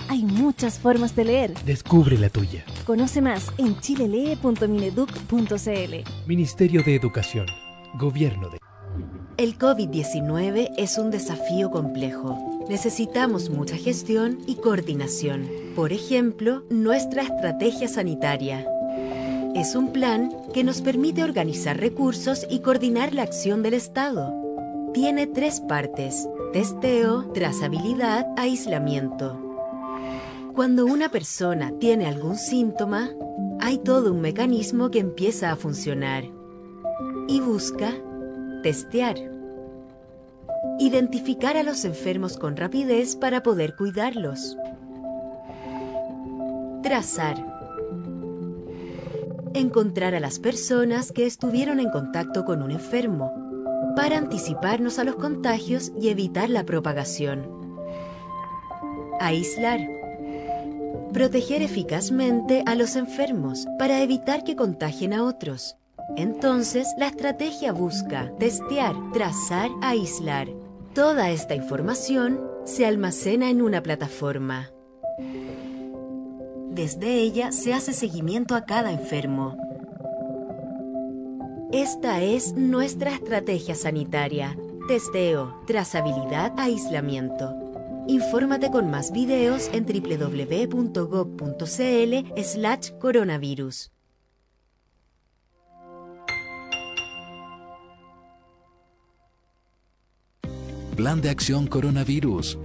Speaker 6: Hay muchas formas de leer.
Speaker 8: Descubre la tuya.
Speaker 6: Conoce más en chilelee.mineduc.cl.
Speaker 8: Ministerio de Educación. Gobierno de...
Speaker 10: El COVID-19 es un desafío complejo. Necesitamos mucha gestión y coordinación. Por ejemplo, nuestra estrategia sanitaria. Es un plan que nos permite organizar recursos y coordinar la acción del Estado. Tiene tres partes, testeo, trazabilidad, aislamiento. Cuando una persona tiene algún síntoma, hay todo un mecanismo que empieza a funcionar y busca testear. Identificar a los enfermos con rapidez para poder cuidarlos. Trazar. Encontrar a las personas que estuvieron en contacto con un enfermo para anticiparnos a los contagios y evitar la propagación. Aislar. Proteger eficazmente a los enfermos para evitar que contagien a otros. Entonces, la estrategia busca testear, trazar, aislar. Toda esta información se almacena en una plataforma. Desde ella se hace seguimiento a cada enfermo. Esta es nuestra estrategia sanitaria. Testeo, trazabilidad, aislamiento. Infórmate con más videos en www.gov.cl slash coronavirus.
Speaker 11: Plan de Acción Coronavirus.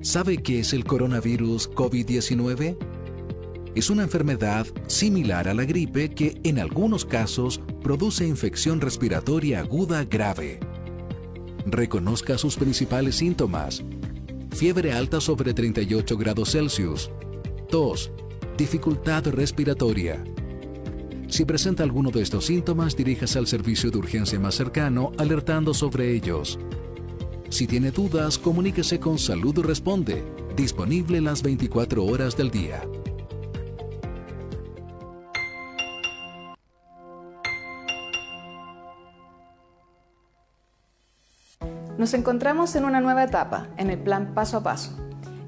Speaker 11: ¿Sabe qué es el coronavirus COVID-19? Es una enfermedad similar a la gripe que en algunos casos produce infección respiratoria aguda grave. Reconozca sus principales síntomas. Fiebre alta sobre 38 grados Celsius. Tos. Dificultad respiratoria. Si presenta alguno de estos síntomas, diríjase al servicio de urgencia más cercano alertando sobre ellos. Si tiene dudas, comuníquese con Salud Responde, disponible las 24 horas del día.
Speaker 12: Nos encontramos en una nueva etapa, en el plan paso a paso,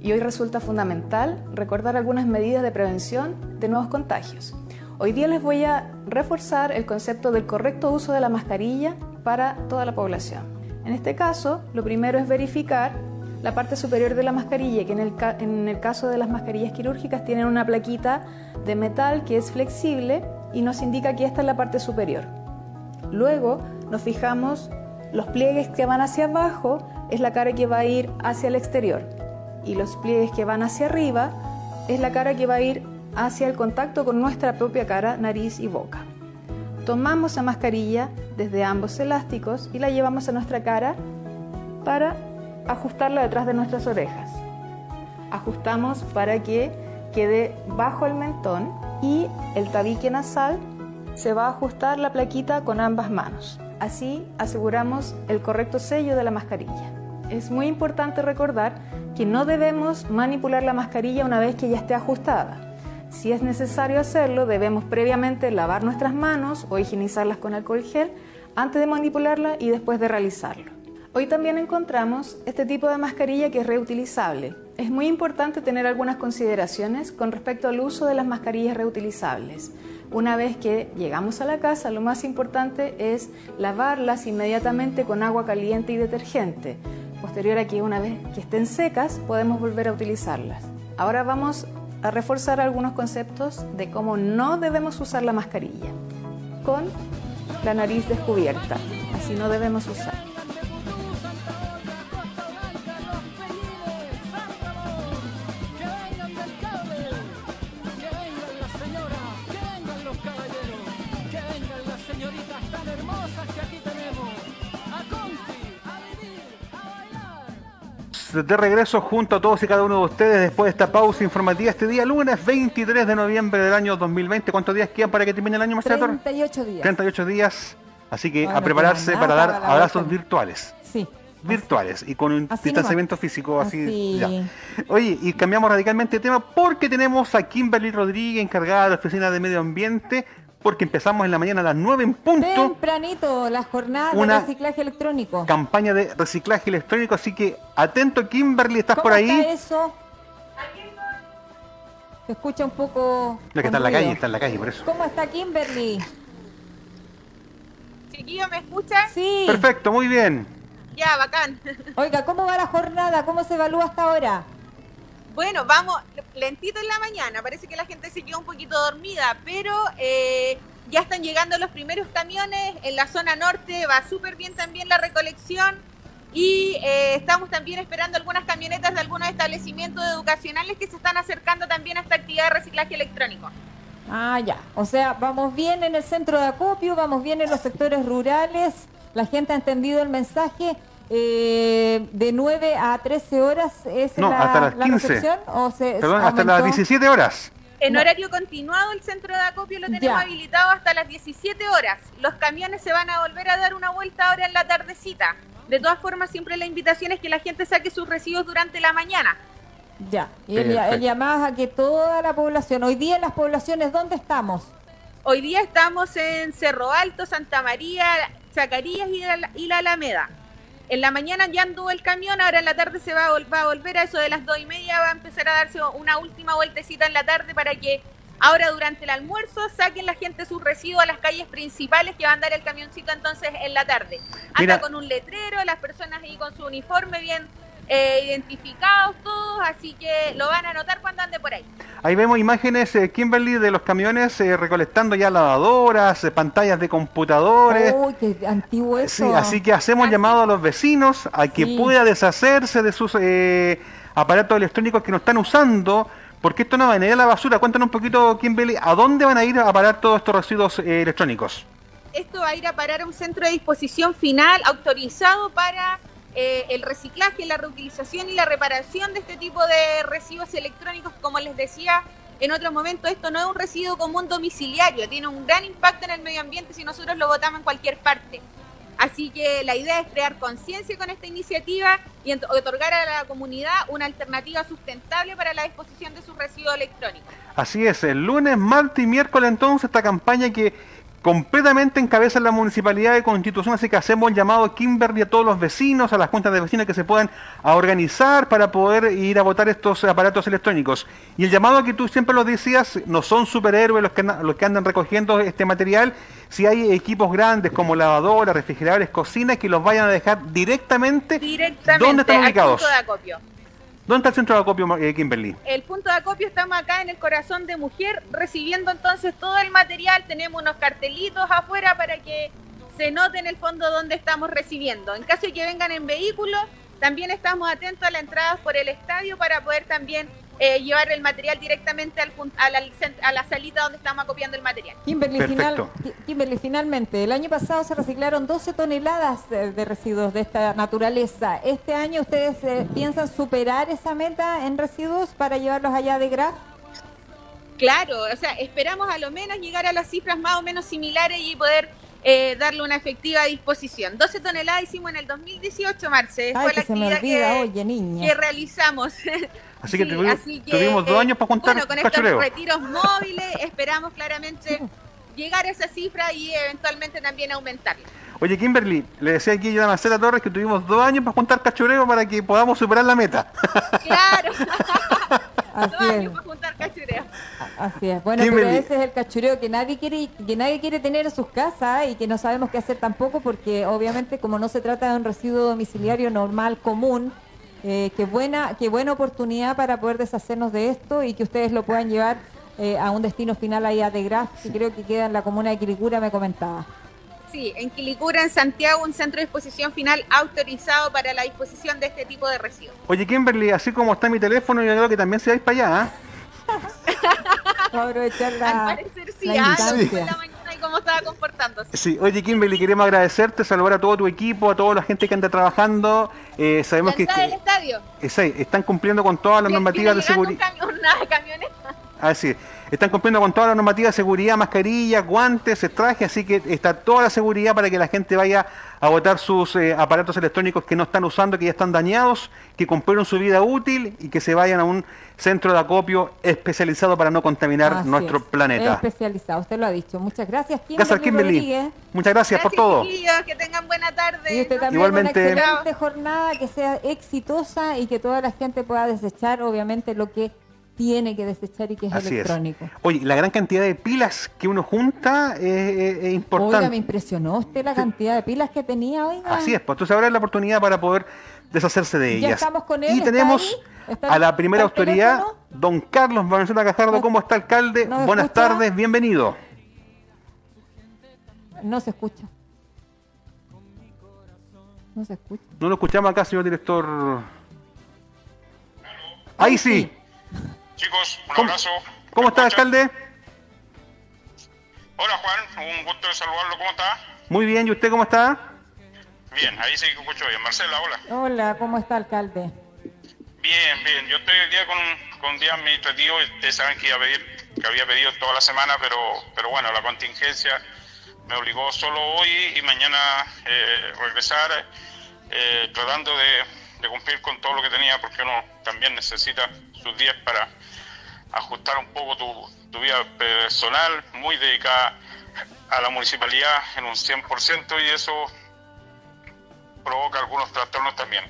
Speaker 12: y hoy resulta fundamental recordar algunas medidas de prevención de nuevos contagios. Hoy día les voy a reforzar el concepto del correcto uso de la mascarilla para toda la población. En este caso, lo primero es verificar la parte superior de la mascarilla, que en el, caso de las mascarillas quirúrgicas tienen una plaquita de metal que es flexible y nos indica que esta es la parte superior. Luego nos fijamos los pliegues que van hacia abajo es la cara que va a ir hacia el exterior y los pliegues que van hacia arriba es la cara que va a ir hacia el contacto con nuestra propia cara, nariz y boca. Tomamos la mascarilla desde ambos elásticos y la llevamos a nuestra cara para ajustarla detrás de nuestras orejas. Ajustamos para que quede bajo el mentón y el tabique nasal se va a ajustar la plaquita con ambas manos. Así aseguramos el correcto sello de la mascarilla. Es muy importante recordar que no debemos manipular la mascarilla una vez que ya esté ajustada. Si es necesario hacerlo, debemos previamente lavar nuestras manos o higienizarlas con alcohol gel antes de manipularla y después de realizarlo. Hoy también encontramos este tipo de mascarilla que es reutilizable. Es muy importante tener algunas consideraciones con respecto al uso de las mascarillas reutilizables. Una vez que llegamos a la casa, lo más importante es lavarlas inmediatamente con agua caliente y detergente. Posterior a que una vez que estén secas, podemos volver a utilizarlas. Ahora vamos a reforzar algunos conceptos de cómo no debemos usar la mascarilla. Con la nariz descubierta, así no debemos usar.
Speaker 2: De regreso junto a todos y cada uno de ustedes después de esta pausa informativa este día lunes 23 de noviembre del año 2020. ¿Cuántos días quedan para que termine el año, Marcelo?
Speaker 3: 38 días.
Speaker 2: 38 días. Así que a prepararse para dar abrazos virtuales.
Speaker 3: Sí.
Speaker 2: Virtuales y con un distanciamiento físico así. Ya. Oye, y cambiamos radicalmente de tema porque tenemos a Kimberly Rodríguez, encargada de la Oficina de Medio Ambiente, porque empezamos en la mañana a las 9 en punto.
Speaker 3: Tempranito, la jornada de reciclaje electrónico.
Speaker 2: Campaña de reciclaje electrónico, así que atento Kimberly, ¿estás por ahí?
Speaker 3: Está eso? Se escucha un poco.
Speaker 2: No, que está en la calle, está en la calle, por eso.
Speaker 3: ¿Cómo está Kimberly?
Speaker 13: Chiquillo, ¿me escucha?
Speaker 3: Sí.
Speaker 2: Perfecto, muy bien.
Speaker 13: Ya, bacán.
Speaker 3: Oiga, ¿cómo va la jornada? ¿Cómo se evalúa hasta ahora?
Speaker 13: Bueno, vamos lentito en la mañana. Parece que la gente se quedó un poquito dormida, pero eh, ya están llegando los primeros camiones. En la zona norte va súper bien también la recolección. Y eh, estamos también esperando algunas camionetas de algunos establecimientos educacionales que se están acercando también a esta actividad de reciclaje electrónico.
Speaker 3: Ah, ya. O sea, vamos bien en el centro de acopio, vamos bien en los sectores rurales. La gente ha entendido el mensaje. Eh, de 9 a 13 horas es
Speaker 2: no,
Speaker 3: la,
Speaker 2: hasta las
Speaker 3: la
Speaker 2: 15.
Speaker 3: recepción, o se
Speaker 2: Perdón, hasta las 17 horas.
Speaker 13: En
Speaker 3: No.
Speaker 13: horario continuado, el centro de acopio lo tenemos
Speaker 3: Ya.
Speaker 13: habilitado hasta las 17 horas. Los camiones se van a volver a dar una vuelta ahora en la tardecita. De todas formas, siempre la invitación es que la gente saque sus residuos durante la mañana.
Speaker 3: Ya. Y el, el llamado a que toda la población, hoy día en las poblaciones, ¿dónde estamos?
Speaker 13: Hoy día estamos en Cerro Alto, Santa María, Zacarías y la, y la Alameda. En la mañana ya anduvo el camión, ahora en la tarde se va a, va a volver a eso de las dos y media, va a empezar a darse una última vueltecita en la tarde para que ahora durante el almuerzo saquen la gente sus residuos a las calles principales que va a andar el camioncito entonces en la tarde. Anda
Speaker 2: Mira.
Speaker 13: con un letrero, las personas ahí con su uniforme bien eh, identificados todos, así que lo van a notar cuando ande por ahí.
Speaker 2: Ahí vemos imágenes, eh, Kimberly, de los camiones eh, recolectando ya lavadoras, eh, pantallas de computadores.
Speaker 3: Uy, qué antiguo eso.
Speaker 2: Sí, así que hacemos llamado a los vecinos a que
Speaker 3: Sí.
Speaker 2: pueda deshacerse de sus eh, aparatos electrónicos que no están usando, porque esto no va a ir a la basura. Cuéntanos un poquito, Kimberly, ¿a dónde van a ir a parar todos estos residuos eh, electrónicos?
Speaker 13: esto va a ir a parar a un centro de disposición final autorizado para eh, el reciclaje, la reutilización y la reparación de este tipo de residuos electrónicos. Como les decía en otro momento, esto no es un residuo común domiciliario, tiene un gran impacto en el medio ambiente si nosotros lo botamos en cualquier parte. Así que la idea es crear conciencia con esta iniciativa y otorgar a la comunidad una alternativa sustentable para la disposición de sus residuos electrónicos.
Speaker 2: Así es, el lunes, martes y miércoles entonces esta campaña que completamente encabeza la Municipalidad de Constitución, así que hacemos el llamado a Kimberly a todos los vecinos, a las cuentas de vecinos que se puedan a organizar para poder ir a votar estos aparatos electrónicos. Y el llamado que tú siempre lo decías, no son superhéroes los que, andan- los que andan recogiendo este material, si hay equipos grandes como lavadoras, refrigeradores, cocinas, que los vayan a dejar directamente,
Speaker 13: Directamente
Speaker 2: ¿dónde están
Speaker 13: al
Speaker 2: ubicados?
Speaker 13: punto de acopio.
Speaker 2: ¿Dónde está el centro de acopio, eh, Kimberly?
Speaker 13: el punto de acopio estamos acá en el corazón de mujer recibiendo entonces todo el material tenemos unos cartelitos afuera para que se note en el fondo dónde estamos recibiendo en caso de que vengan en vehículo también estamos atentos a la entrada por el estadio para poder también eh, llevar el material directamente al a, la, cent- a la salita donde estamos acopiando el material
Speaker 3: Kimberly, final- Ki- Kimberly, finalmente, el año pasado se reciclaron 12 toneladas de, de residuos de esta naturaleza. ¿Este año ustedes eh, piensan superar esa meta en residuos para llevarlos allá de GRAF?
Speaker 13: Claro, o sea, esperamos a lo menos llegar a las cifras más o menos similares y poder eh, darle una efectiva disposición. 12 toneladas hicimos en el 2018, Marce.
Speaker 3: Ay,
Speaker 13: Fue
Speaker 3: que
Speaker 13: la
Speaker 3: se me
Speaker 13: actividad
Speaker 3: olvida,
Speaker 13: que,
Speaker 3: oye, niña.
Speaker 13: que realizamos.
Speaker 2: Así que
Speaker 13: Sí,
Speaker 2: tuvi-
Speaker 13: así que,
Speaker 2: tuvimos dos
Speaker 13: eh,
Speaker 2: años para juntar
Speaker 13: Bueno, con
Speaker 2: cachureo.
Speaker 13: estos retiros móviles esperamos claramente llegar a esa cifra y eventualmente también aumentarla.
Speaker 2: Oye, Kimberly, le decía aquí yo a Marcela Torres que tuvimos dos años para juntar cachureo para que podamos superar la meta.
Speaker 13: Claro,
Speaker 3: Así
Speaker 13: dos
Speaker 3: es.
Speaker 13: años para juntar cachureo.
Speaker 3: Así es. Bueno,
Speaker 2: Kimberly.
Speaker 3: pero ese es el cachureo que nadie quiere que nadie quiere tener en sus casas y que no sabemos qué hacer tampoco porque obviamente como no se trata de un residuo domiciliario normal común, eh, qué buena qué buena oportunidad para poder deshacernos de esto y que ustedes lo puedan llevar eh, a un destino final allá de Graf, que creo que queda en la comuna de Quilicura, me comentaba.
Speaker 13: Sí, en Quilicura, en Santiago, un centro de disposición final autorizado para la disposición de este tipo de residuos.
Speaker 2: Oye, Kimberly, así como está mi teléfono, yo creo que también se vais para allá,
Speaker 3: a aprovechar
Speaker 13: Al
Speaker 3: la,
Speaker 13: parecer sí,
Speaker 3: la
Speaker 13: ah, en la mañana cómo estaba comportándose.
Speaker 2: Sí, oye, Kimberly, queremos agradecerte, saludar a todo tu equipo, a toda la gente que anda trabajando. Eh, sabemos que,
Speaker 13: del estadio.
Speaker 2: que- sí, están cumpliendo con todas las normativas de seguridad.
Speaker 13: un camión- una camioneta.
Speaker 2: Así, están cumpliendo con todas las normativas de seguridad, mascarillas, guantes, trajes, así que está toda la seguridad para que la gente vaya a botar sus eh, aparatos electrónicos que no están usando, que ya están dañados, que cumplieron su vida útil y que se vayan a un centro de acopio especializado para no contaminar
Speaker 3: Así
Speaker 2: nuestro
Speaker 3: es.
Speaker 2: planeta.
Speaker 3: Especializado, usted lo ha dicho. Muchas gracias, Kimberly.
Speaker 2: Gracias, Kimberly.
Speaker 3: Rodríguez.
Speaker 2: Muchas gracias, por todo.
Speaker 13: chiquillos, que tengan buena tarde.
Speaker 3: Y usted también
Speaker 2: Igualmente.
Speaker 3: una excelente jornada, que sea exitosa y que toda la gente pueda desechar, obviamente, lo que tiene que desechar y que es
Speaker 2: Así
Speaker 3: electrónico.
Speaker 2: Es. Oye, la gran cantidad de pilas que uno junta es, es importante.
Speaker 3: Oiga, me impresionó usted la cantidad de pilas que tenía, oiga.
Speaker 2: Así es, pues entonces ahora es la oportunidad para poder deshacerse de
Speaker 3: ya
Speaker 2: ellas.
Speaker 3: estamos con él,
Speaker 2: y tenemos a la primera autoridad, don Carlos Valenzuela Cajardo. ¿Cómo está, alcalde?
Speaker 3: ¿No
Speaker 2: Buenas
Speaker 3: escucha?
Speaker 2: tardes, bienvenido.
Speaker 3: No se escucha. No se escucha.
Speaker 2: No lo escuchamos acá, señor director. Ahí sí.
Speaker 4: Chicos, un
Speaker 2: ¿Cómo,
Speaker 4: abrazo.
Speaker 2: ¿Cómo está, alcalde?
Speaker 4: Hola Juan, un gusto de saludarlo, ¿cómo está?
Speaker 2: Muy bien, ¿y usted cómo está?
Speaker 4: Bien, ahí sí que escucho bien. Marcela, hola.
Speaker 3: Hola, ¿cómo está, alcalde?
Speaker 4: Bien, bien. Yo estoy hoy día con, con día administrativo y ustedes saben que, iba a pedir, que había pedido toda la semana, pero, pero bueno, la contingencia me obligó solo hoy y mañana eh, regresar eh, tratando de, de cumplir con todo lo que tenía porque uno también necesita sus días para ajustar un poco tu, tu vida personal, muy dedicada a la municipalidad en un 100% y eso provoca algunos trastornos también.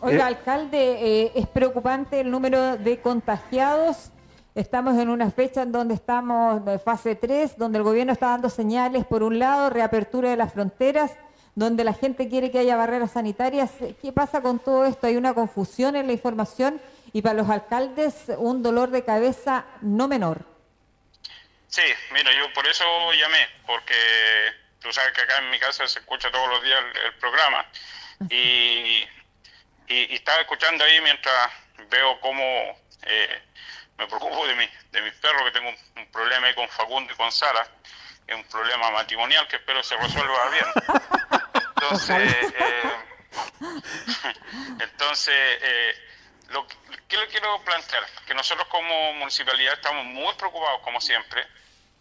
Speaker 3: Oiga,
Speaker 2: Eh.
Speaker 3: alcalde, eh, es preocupante el número de contagiados. Estamos en una fecha en donde estamos de fase 3, donde el gobierno está dando señales, por un lado, reapertura de las fronteras, donde la gente quiere que haya barreras sanitarias. ¿Qué pasa con todo esto? Hay una confusión en la información y para los alcaldes un dolor de cabeza no menor.
Speaker 4: Sí, mira, yo por eso llamé, porque tú sabes que acá en mi casa se escucha todos los días el, el programa y, y, y estaba escuchando ahí mientras veo cómo eh, me preocupo de, mi, de mis perros, que tengo un, un problema ahí con Facundo y con Sara, es un problema matrimonial que espero se resuelva bien. Entonces, eh, entonces eh, lo que ¿qué le quiero plantear, que nosotros como municipalidad estamos muy preocupados como siempre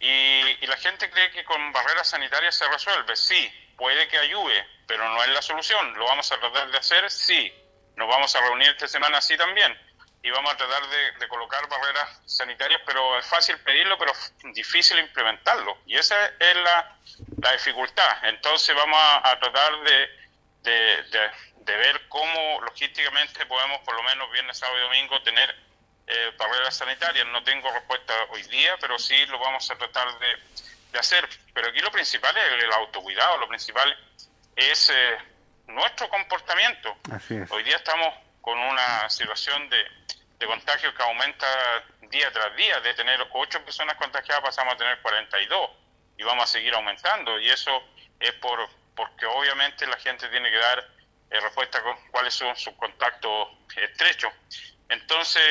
Speaker 4: y, la gente cree que con barreras sanitarias se resuelve. Sí, puede que ayude, pero no es la solución. ¿Lo vamos a tratar de hacer? Sí. Nos vamos a reunir esta semana así también y vamos a tratar de, colocar barreras sanitarias, pero es fácil pedirlo, pero difícil implementarlo. Y esa es la, la dificultad. Entonces vamos a tratar de, de, de, de ver cómo logísticamente podemos, por lo menos viernes, sábado y domingo, tener eh, barreras sanitarias. No tengo respuesta hoy día, pero sí lo vamos a tratar de, de hacer. Pero aquí lo principal es el autocuidado, lo principal es eh, nuestro comportamiento. Hoy día estamos con una situación de, de contagio que aumenta día tras día. De tener 8 personas contagiadas pasamos a tener 42 y vamos a seguir aumentando. Y eso es por porque obviamente la gente tiene que dar eh, respuesta con cuáles son sus contactos estrechos. Entonces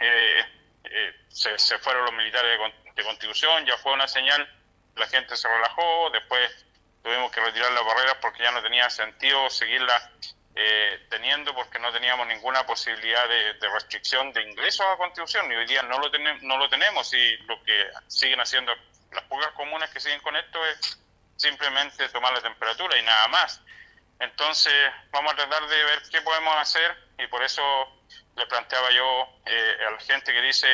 Speaker 4: eh, eh, se, se, fueron los militares de, de Constitución, ya fue una señal, la gente se relajó, después tuvimos que retirar las barreras porque ya no tenía sentido seguirla eh, teniendo porque no teníamos ninguna posibilidad de, restricción de ingreso a Constitución y hoy día no lo, ten, no lo tenemos y lo que siguen haciendo las pocas comunas que siguen con esto es simplemente tomar la temperatura y nada más. Entonces vamos a tratar de ver qué podemos hacer y por eso le planteaba yo eh, a la gente que dice,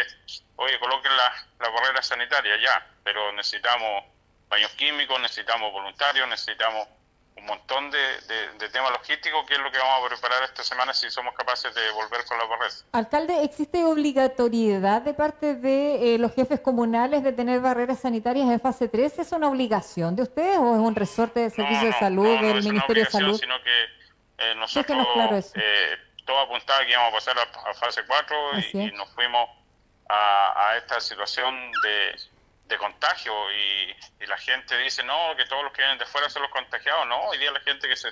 Speaker 4: oye, coloquen la, la barrera sanitaria ya, pero necesitamos baños químicos, necesitamos voluntarios, necesitamos un montón de, de, de, temas logísticos, que es lo que vamos a preparar esta semana si somos capaces de volver con la barreras.
Speaker 3: Alcalde, ¿existe obligatoriedad de parte de eh, los jefes comunales de tener barreras sanitarias en fase 3? ¿Es una obligación de ustedes o es un resorte de servicio
Speaker 4: no, no,
Speaker 3: de salud
Speaker 4: no,
Speaker 3: del Ministerio de Salud?
Speaker 4: Sino que eh, nosotros
Speaker 3: claro
Speaker 4: eh, todo apuntaba que íbamos a pasar a, a fase 4 y, y, nos fuimos a, a esta situación de de contagio y, la gente dice no que todos los que vienen de fuera son los contagiados no hoy día la gente que se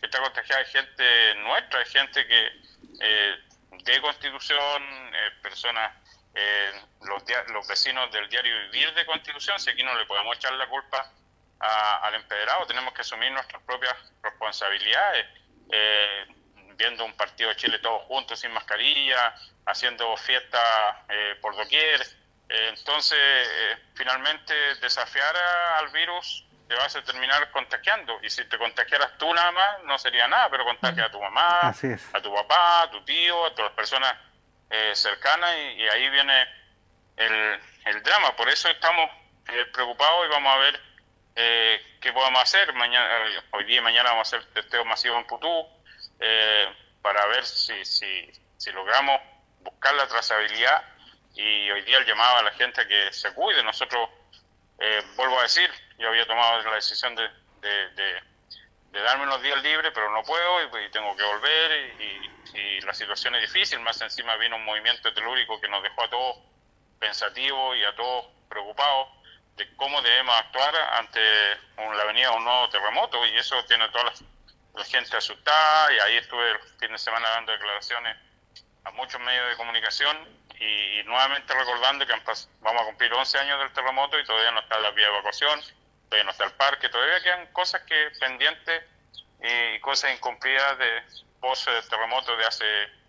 Speaker 4: que está contagiada es gente nuestra es gente que eh, de Constitución eh, personas eh, los los vecinos del diario vivir de Constitución si aquí no le podemos echar la culpa al empedrado tenemos que asumir nuestras propias responsabilidades viendo un partido de Chile todos juntos sin mascarilla haciendo fiestas por doquier entonces, eh, finalmente, desafiar al virus te vas a terminar contagiando. Y si te contagiaras tú nada más, no sería nada, pero contagia a tu mamá, a tu papá, a tu tío, a todas las personas eh, cercanas, y, y, ahí viene el, el, drama. Por eso estamos eh, preocupados y vamos a ver qué podemos hacer. Mañana, hoy día y mañana vamos a hacer testeo masivo en Putú para ver si, si, si logramos buscar la trazabilidad y hoy día el llamado a la gente a que se cuide. Nosotros, eh, vuelvo a decir, yo había tomado la decisión de, de, darme unos días libres, pero no puedo y, tengo que volver y, la situación es difícil. Más encima vino un movimiento telúrico que nos dejó a todos pensativos y a todos preocupados de cómo debemos actuar ante la venida de un nuevo terremoto y eso tiene toda la, gente asustada y ahí estuve el fin de semana dando declaraciones a muchos medios de comunicación y, nuevamente recordando que vamos a cumplir 11 años del terremoto y todavía no está la vía de evacuación, todavía no está el parque, todavía quedan cosas que pendientes y cosas incumplidas de post terremoto de hace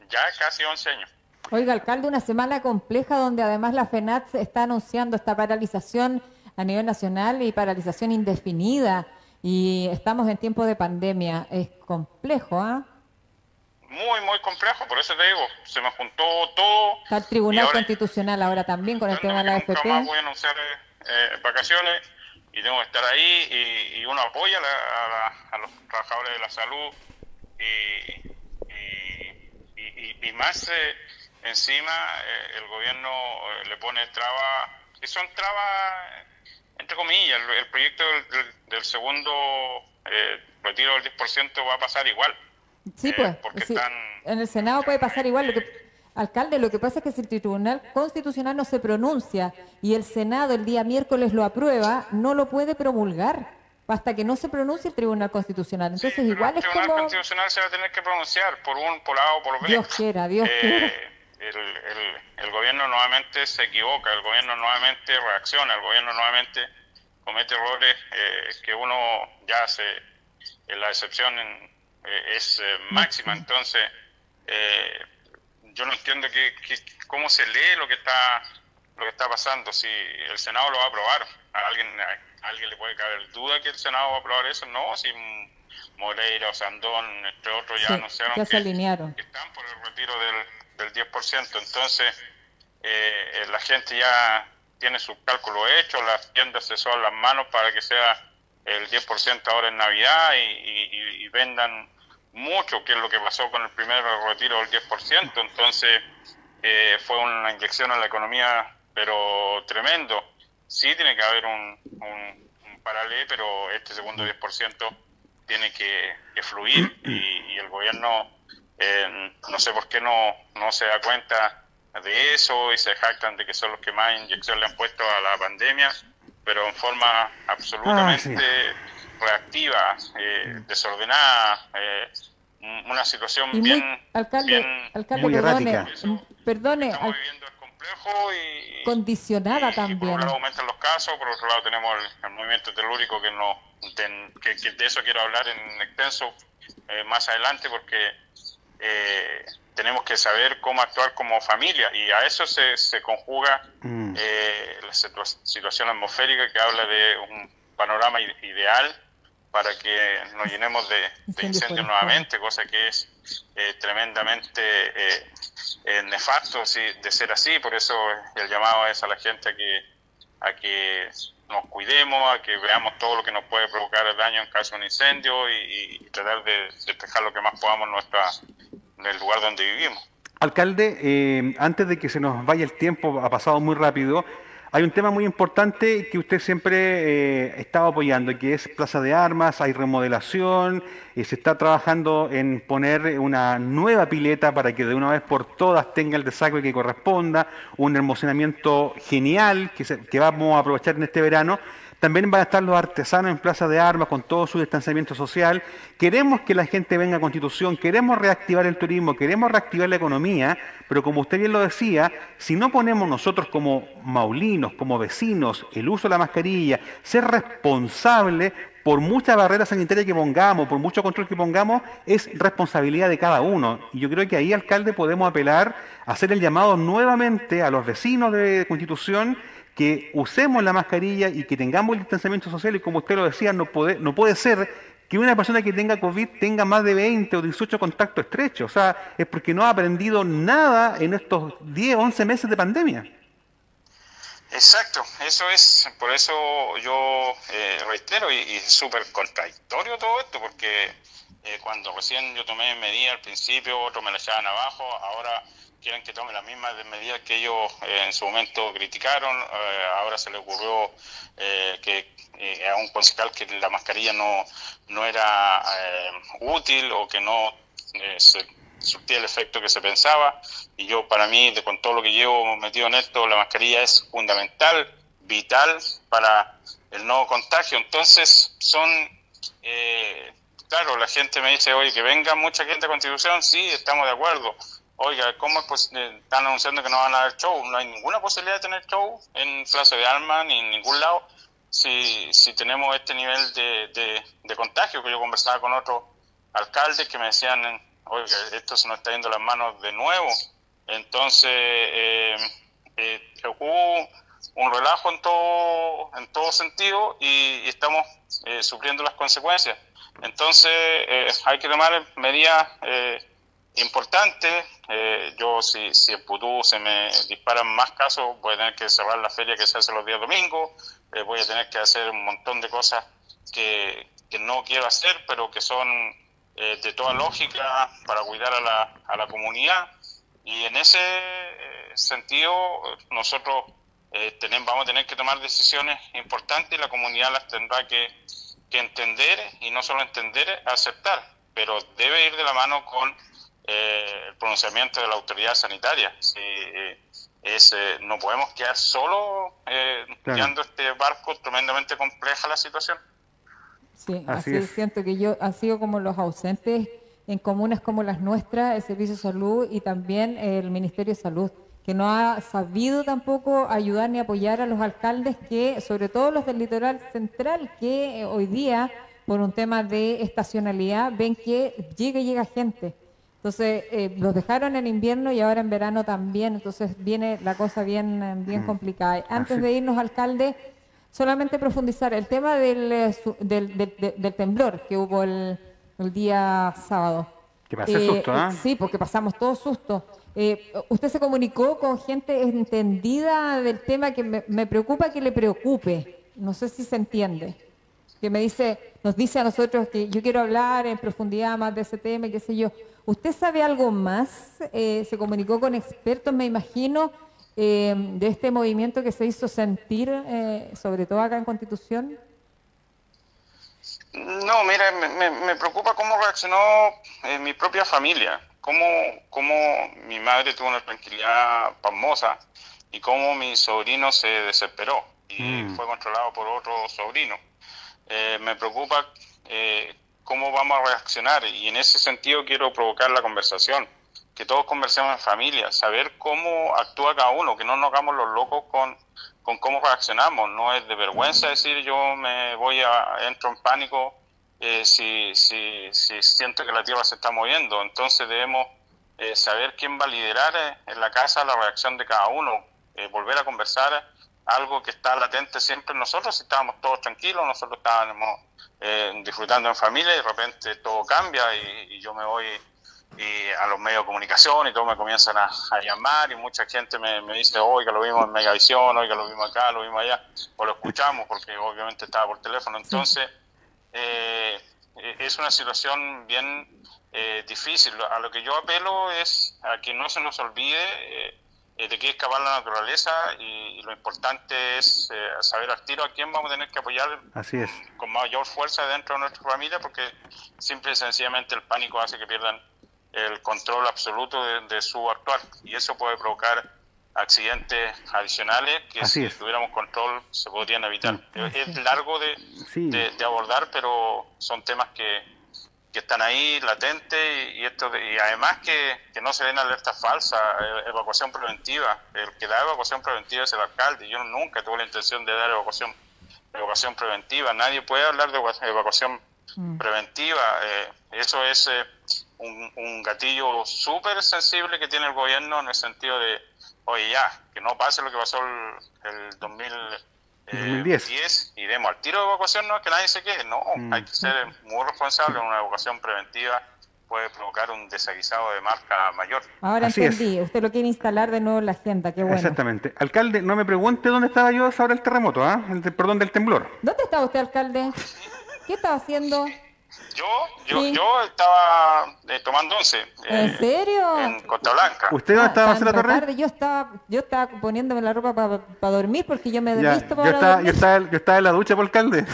Speaker 4: ya casi 11 años.
Speaker 3: Oiga, alcalde, una semana compleja donde además la FENAT está anunciando esta paralización a nivel nacional y paralización indefinida y estamos en tiempo de pandemia. Es complejo, ¿ah?
Speaker 4: Muy, muy complejo, por eso te digo, se me juntó todo.
Speaker 3: Está el Tribunal Constitucional ahora también con el tema de la AFP.
Speaker 4: Más voy a anunciar eh, vacaciones y tengo que estar ahí y, uno apoya a, los trabajadores de la salud y, y, más eh, encima eh, el gobierno le pone trabas, que son trabas entre comillas, el, proyecto del, segundo eh, retiro del 10% va a pasar igual.
Speaker 3: Sí, eh, pues. Porque están, en el Senado puede pasar igual. Lo que, alcalde, lo que pasa es que si el Tribunal Constitucional no se pronuncia y el Senado el día miércoles lo aprueba, no lo puede promulgar hasta que no se pronuncie el Tribunal Constitucional. Entonces, igual es como... El
Speaker 4: Tribunal Constitucional se va a tener que pronunciar por un por A o por B.
Speaker 3: Dios quiera, Dios eh, quiera
Speaker 4: el, gobierno nuevamente se equivoca, el gobierno nuevamente reacciona, el gobierno nuevamente comete errores eh, que uno ya hace, en la excepción eh, es eh, máxima. Entonces, yo no entiendo que, cómo se lee lo que está lo que está pasando, si el Senado lo va a aprobar. ¿A alguien, a alguien le puede caber duda que el Senado va a aprobar eso? No, si Moreira o Sandón, entre otros, ya anunciaron
Speaker 3: que,
Speaker 4: que, están por el retiro del, del 10%. Entonces, eh, eh, la gente ya tiene su cálculo hecho, las tiendas se son las manos para que sea el 10% ahora en Navidad y, vendan mucho, que es lo que pasó con el primer retiro del 10%. Entonces, eh, fue una inyección a la economía, pero tremendo. Sí tiene que haber un, un, paralelo, pero este segundo 10% tiene que, fluir y el gobierno eh, no sé por qué no, no se da cuenta de eso y se jactan de que son los que más inyección le han puesto a la pandemia, pero en forma absolutamente ah, reactiva, eh, desordenada, eh, una situación bien,
Speaker 3: alcalde, alcalde, perdone, perdone estamos viviendo el complejo y condicionada también. por
Speaker 4: un lado aumentan los casos, por otro lado tenemos el, movimiento telúrico que no que, de eso quiero hablar en extenso más adelante porque eh, tenemos que saber cómo actuar como familia y a eso se, se conjuga mm. eh, la situación atmosférica que habla de un panorama ideal para que nos llenemos de, incendios nuevamente, cosa que es eh, tremendamente nefasto de ser así, por eso el llamado es a la gente a que, a que nos cuidemos, a que veamos todo lo que nos puede provocar el daño en caso de un incendio y, tratar de despejar lo que más podamos nuestra el lugar donde vivimos.
Speaker 2: Alcalde, eh, antes de que se nos vaya el tiempo, ha pasado muy rápido, hay un tema muy importante que usted siempre eh, estado apoyando, que es Plaza de Armas, hay remodelación, y se está trabajando en poner una nueva pileta para que de una vez por todas tenga el desagüe que corresponda, un almacenamiento genial que, que vamos a aprovechar en este verano. También van a estar los artesanos en Plaza de Armas con todo su distanciamiento social. Queremos que la gente venga a Constitución, queremos reactivar el turismo, queremos reactivar la economía, pero como usted bien lo decía, si no ponemos nosotros como maulinos, como vecinos, el uso de la mascarilla, ser responsable por mucha barrera sanitaria que pongamos, por mucho control que pongamos, es responsabilidad de cada uno. Y yo creo que ahí, alcalde, podemos apelar a hacer el llamado nuevamente a los vecinos de Constitución que usemos la mascarilla y que tengamos el distanciamiento social y como usted lo decía, no puede, no puede ser que una persona que tenga COVID tenga más de 20 o 18 contactos estrechos. O sea, es porque no ha aprendido nada en estos 10, 11 meses de pandemia.
Speaker 4: Exacto, eso es, por eso yo eh, reitero y, es súper contradictorio todo esto, porque eh, cuando recién yo tomé medidas al principio, otros me la echaban abajo, ahora quieren que tome las mismas medidas que ellos eh, en su momento criticaron. Eh, ahora se le ocurrió eh, que a un concejal que la mascarilla no, no era útil o que no se surtía el efecto que se pensaba. Y yo, para mí, de, con todo lo que llevo metido en esto, la mascarilla es fundamental, vital para el nuevo contagio. Entonces, son claro, la gente me dice, oye, que venga mucha gente a Constitución, sí, estamos de acuerdo. Oiga, ¿cómo pues, están anunciando que no van a haber show? No hay ninguna posibilidad de tener show en Plaza de Alma ni en ningún lado si, si tenemos este nivel de, de, contagio que yo conversaba con otros alcaldes que me decían, oiga, esto se nos está yendo las manos de nuevo. Entonces, eh, eh, hubo un relajo en todo, en todo sentido y, estamos eh, sufriendo las consecuencias. Entonces, eh, hay que tomar medidas eh, importantes. Eh, yo, si, si en Putú se me disparan más casos, voy a tener que cerrar la feria que se hace los días domingos, voy a tener que hacer un montón de cosas que, que no quiero hacer, pero que son de toda lógica para cuidar a la, a la comunidad. Y en ese sentido, nosotros tenemos, vamos a tener que tomar decisiones importantes y la comunidad las tendrá que que entender y no solo entender, aceptar, pero debe ir de la mano con eh, el pronunciamiento de la autoridad sanitaria. Eh, es, eh, no podemos quedar solo eh, guiando este barco, tremendamente compleja la situación.
Speaker 3: Sí, así, siento que yo han sido como los ausentes en comunas como las nuestras, el Servicio de Salud y también el Ministerio de Salud que no ha sabido tampoco ayudar ni apoyar a los alcaldes que, sobre todo los del litoral central, que eh, hoy día, por un tema de estacionalidad, ven que llega y llega gente. Entonces, eh, los dejaron en invierno y ahora en verano también, entonces viene la cosa bien, eh, bien mm. complicada. Antes de irnos, alcalde, solamente profundizar el tema del, del, temblor que hubo el, día sábado.
Speaker 2: Que pasé susto, ¿ah?
Speaker 3: Sí, porque pasamos todos susto. Eh, usted se comunicó con gente entendida del tema que me, preocupa que le preocupe. No sé si se entiende. Que me dice, nos dice a nosotros que yo quiero hablar en profundidad más de ese tema, qué sé yo. ¿Usted sabe algo más? Eh, se comunicó con expertos, me imagino, eh, de este movimiento que se hizo sentir, sobre todo acá en Constitución.
Speaker 4: No, mire, me, preocupa cómo reaccionó mi propia familia cómo, cómo mi madre tuvo una tranquilidad pasmosa y cómo mi sobrino se desesperó y mm. fue controlado por otro sobrino. Eh, me preocupa eh, cómo vamos a reaccionar y en ese sentido quiero provocar la conversación, que todos conversemos en familia, saber cómo actúa cada uno, que no nos hagamos los locos con, con cómo reaccionamos, no es de vergüenza decir yo me voy a, entro en pánico eh, si, si, si, siento que la Tierra se está moviendo. Entonces debemos eh, saber quién va a liderar eh, en la casa la reacción de cada uno, volver a conversar algo que está latente siempre en nosotros. Estábamos todos tranquilos, nosotros estábamos disfrutando en familia y de repente todo cambia y, yo me voy y a los medios de comunicación y todos me comienzan a, llamar y mucha gente me, me dice, oiga, lo vimos en Megavisión, oiga, lo vimos acá, lo vimos allá, o lo escuchamos porque obviamente estaba por teléfono. Entonces, eh, es una situación bien eh, difícil. A lo que yo apelo es a que no se nos olvide eh, de que escapar la naturaleza y, lo importante es saber al tiro a quién vamos a tener que apoyar
Speaker 2: Así es.
Speaker 4: con mayor fuerza dentro de nuestra familia porque simple y sencillamente el pánico hace que pierdan el control absoluto de su actuar y eso puede provocar accidentes adicionales que si tuviéramos control se podrían evitar. Es largo de, de, abordar, pero son temas que, que están ahí latentes y, esto y además que, que, no se den alertas falsas, eh, evacuación preventiva. El que da evacuación preventiva es el alcalde. Yo nunca tuve la intención de dar evacuación, evacuación preventiva. Nadie puede hablar de evacuación mm. preventiva. Eh, eso es eh, un, un gatillo súper sensible que tiene el gobierno en el sentido de oye ya, que no pase lo que pasó el, el 2010 y demos al tiro de evacuación, no es que nadie se quede, no, mm. hay que ser muy responsable, una evacuación preventiva puede provocar un desaguisado de marca mayor.
Speaker 3: Ahora entendí, usted lo quiere instalar de nuevo en la agenda, qué bueno.
Speaker 2: Exactamente. Alcalde, no me pregunte dónde estaba yo ahora el terremoto, ¿ah? El perdón, del temblor.
Speaker 3: ¿Dónde estaba usted, alcalde? ¿Qué estaba haciendo?
Speaker 4: Yo, yo, yo estaba eh, tomando once.
Speaker 3: ¿En
Speaker 4: eh,
Speaker 3: serio?
Speaker 4: En Costa Blanca.
Speaker 2: ¿Usted dónde estaba,
Speaker 3: Tan
Speaker 2: Marcela Torres?
Speaker 3: tarde, yo estaba, yo estaba poniéndome la ropa para dormir porque yo me he visto
Speaker 2: yo,
Speaker 3: para
Speaker 2: estaba, yo, estaba, yo estaba en la ducha por alcalde.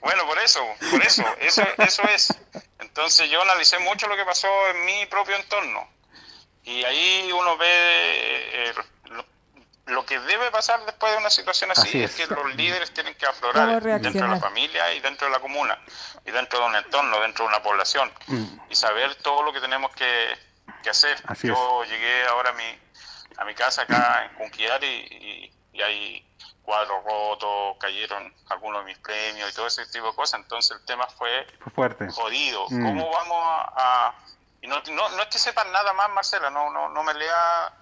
Speaker 4: Bueno, por eso, por eso, eso, eso es. Entonces yo analicé mucho lo que pasó en mi propio entorno. Y ahí uno ve eh, lo, que debe pasar después de una situación así,
Speaker 2: Así
Speaker 4: es.
Speaker 2: es.
Speaker 4: que los líderes tienen que
Speaker 3: ¿Cómo
Speaker 4: aflorar dentro de la familia y dentro de la comuna, y dentro de un entorno, dentro de una población,
Speaker 2: Mm.
Speaker 4: y saber todo lo que tenemos que, que hacer.
Speaker 2: Así
Speaker 4: yo llegué ahora a mi, a mi casa acá en Cunquillar y, y, y hay cuadros rotos, cayeron algunos de mis premios y todo ese tipo de cosas, entonces el tema fue
Speaker 2: Fue fuerte.
Speaker 4: jodido.
Speaker 2: Mm.
Speaker 4: ¿Cómo vamos a...? a- y no, no, no es que sepan nada más, Marcela, no, no, no me lea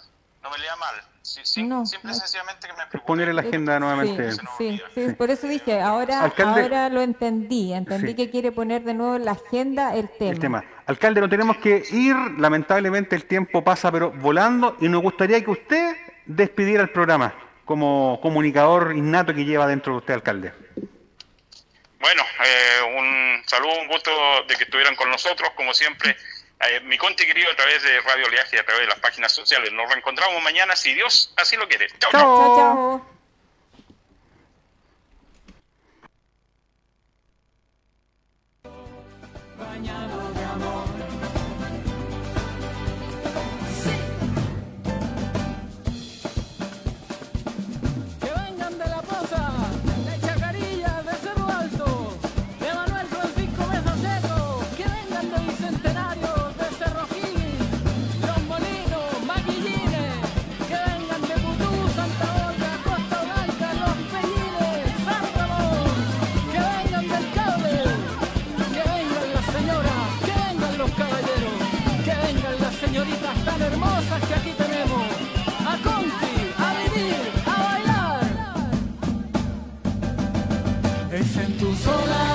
Speaker 4: no me lea mal. Sí, sí,
Speaker 3: No,
Speaker 4: simple y sencillamente que me
Speaker 2: Es poner en la agenda nuevamente.
Speaker 3: Sí, sí, sí, por eso dije, ahora,
Speaker 2: Alcalde.
Speaker 3: ahora lo entendí, entendí
Speaker 2: Sí.
Speaker 3: que quiere poner de nuevo en la agenda el tema.
Speaker 2: El tema. Alcalde, no tenemos que ir. Lamentablemente el tiempo pasa, pero volando. Y nos gustaría que usted despidiera el programa como comunicador innato que lleva dentro de usted, alcalde.
Speaker 4: Bueno, eh, un saludo, un gusto de que estuvieran con nosotros, como siempre. Eh, mi conti querido a través de Radio Oleaje y a través de las páginas sociales. Nos reencontramos mañana si Dios así lo quiere. Chao,
Speaker 3: Chao, chao.
Speaker 1: Es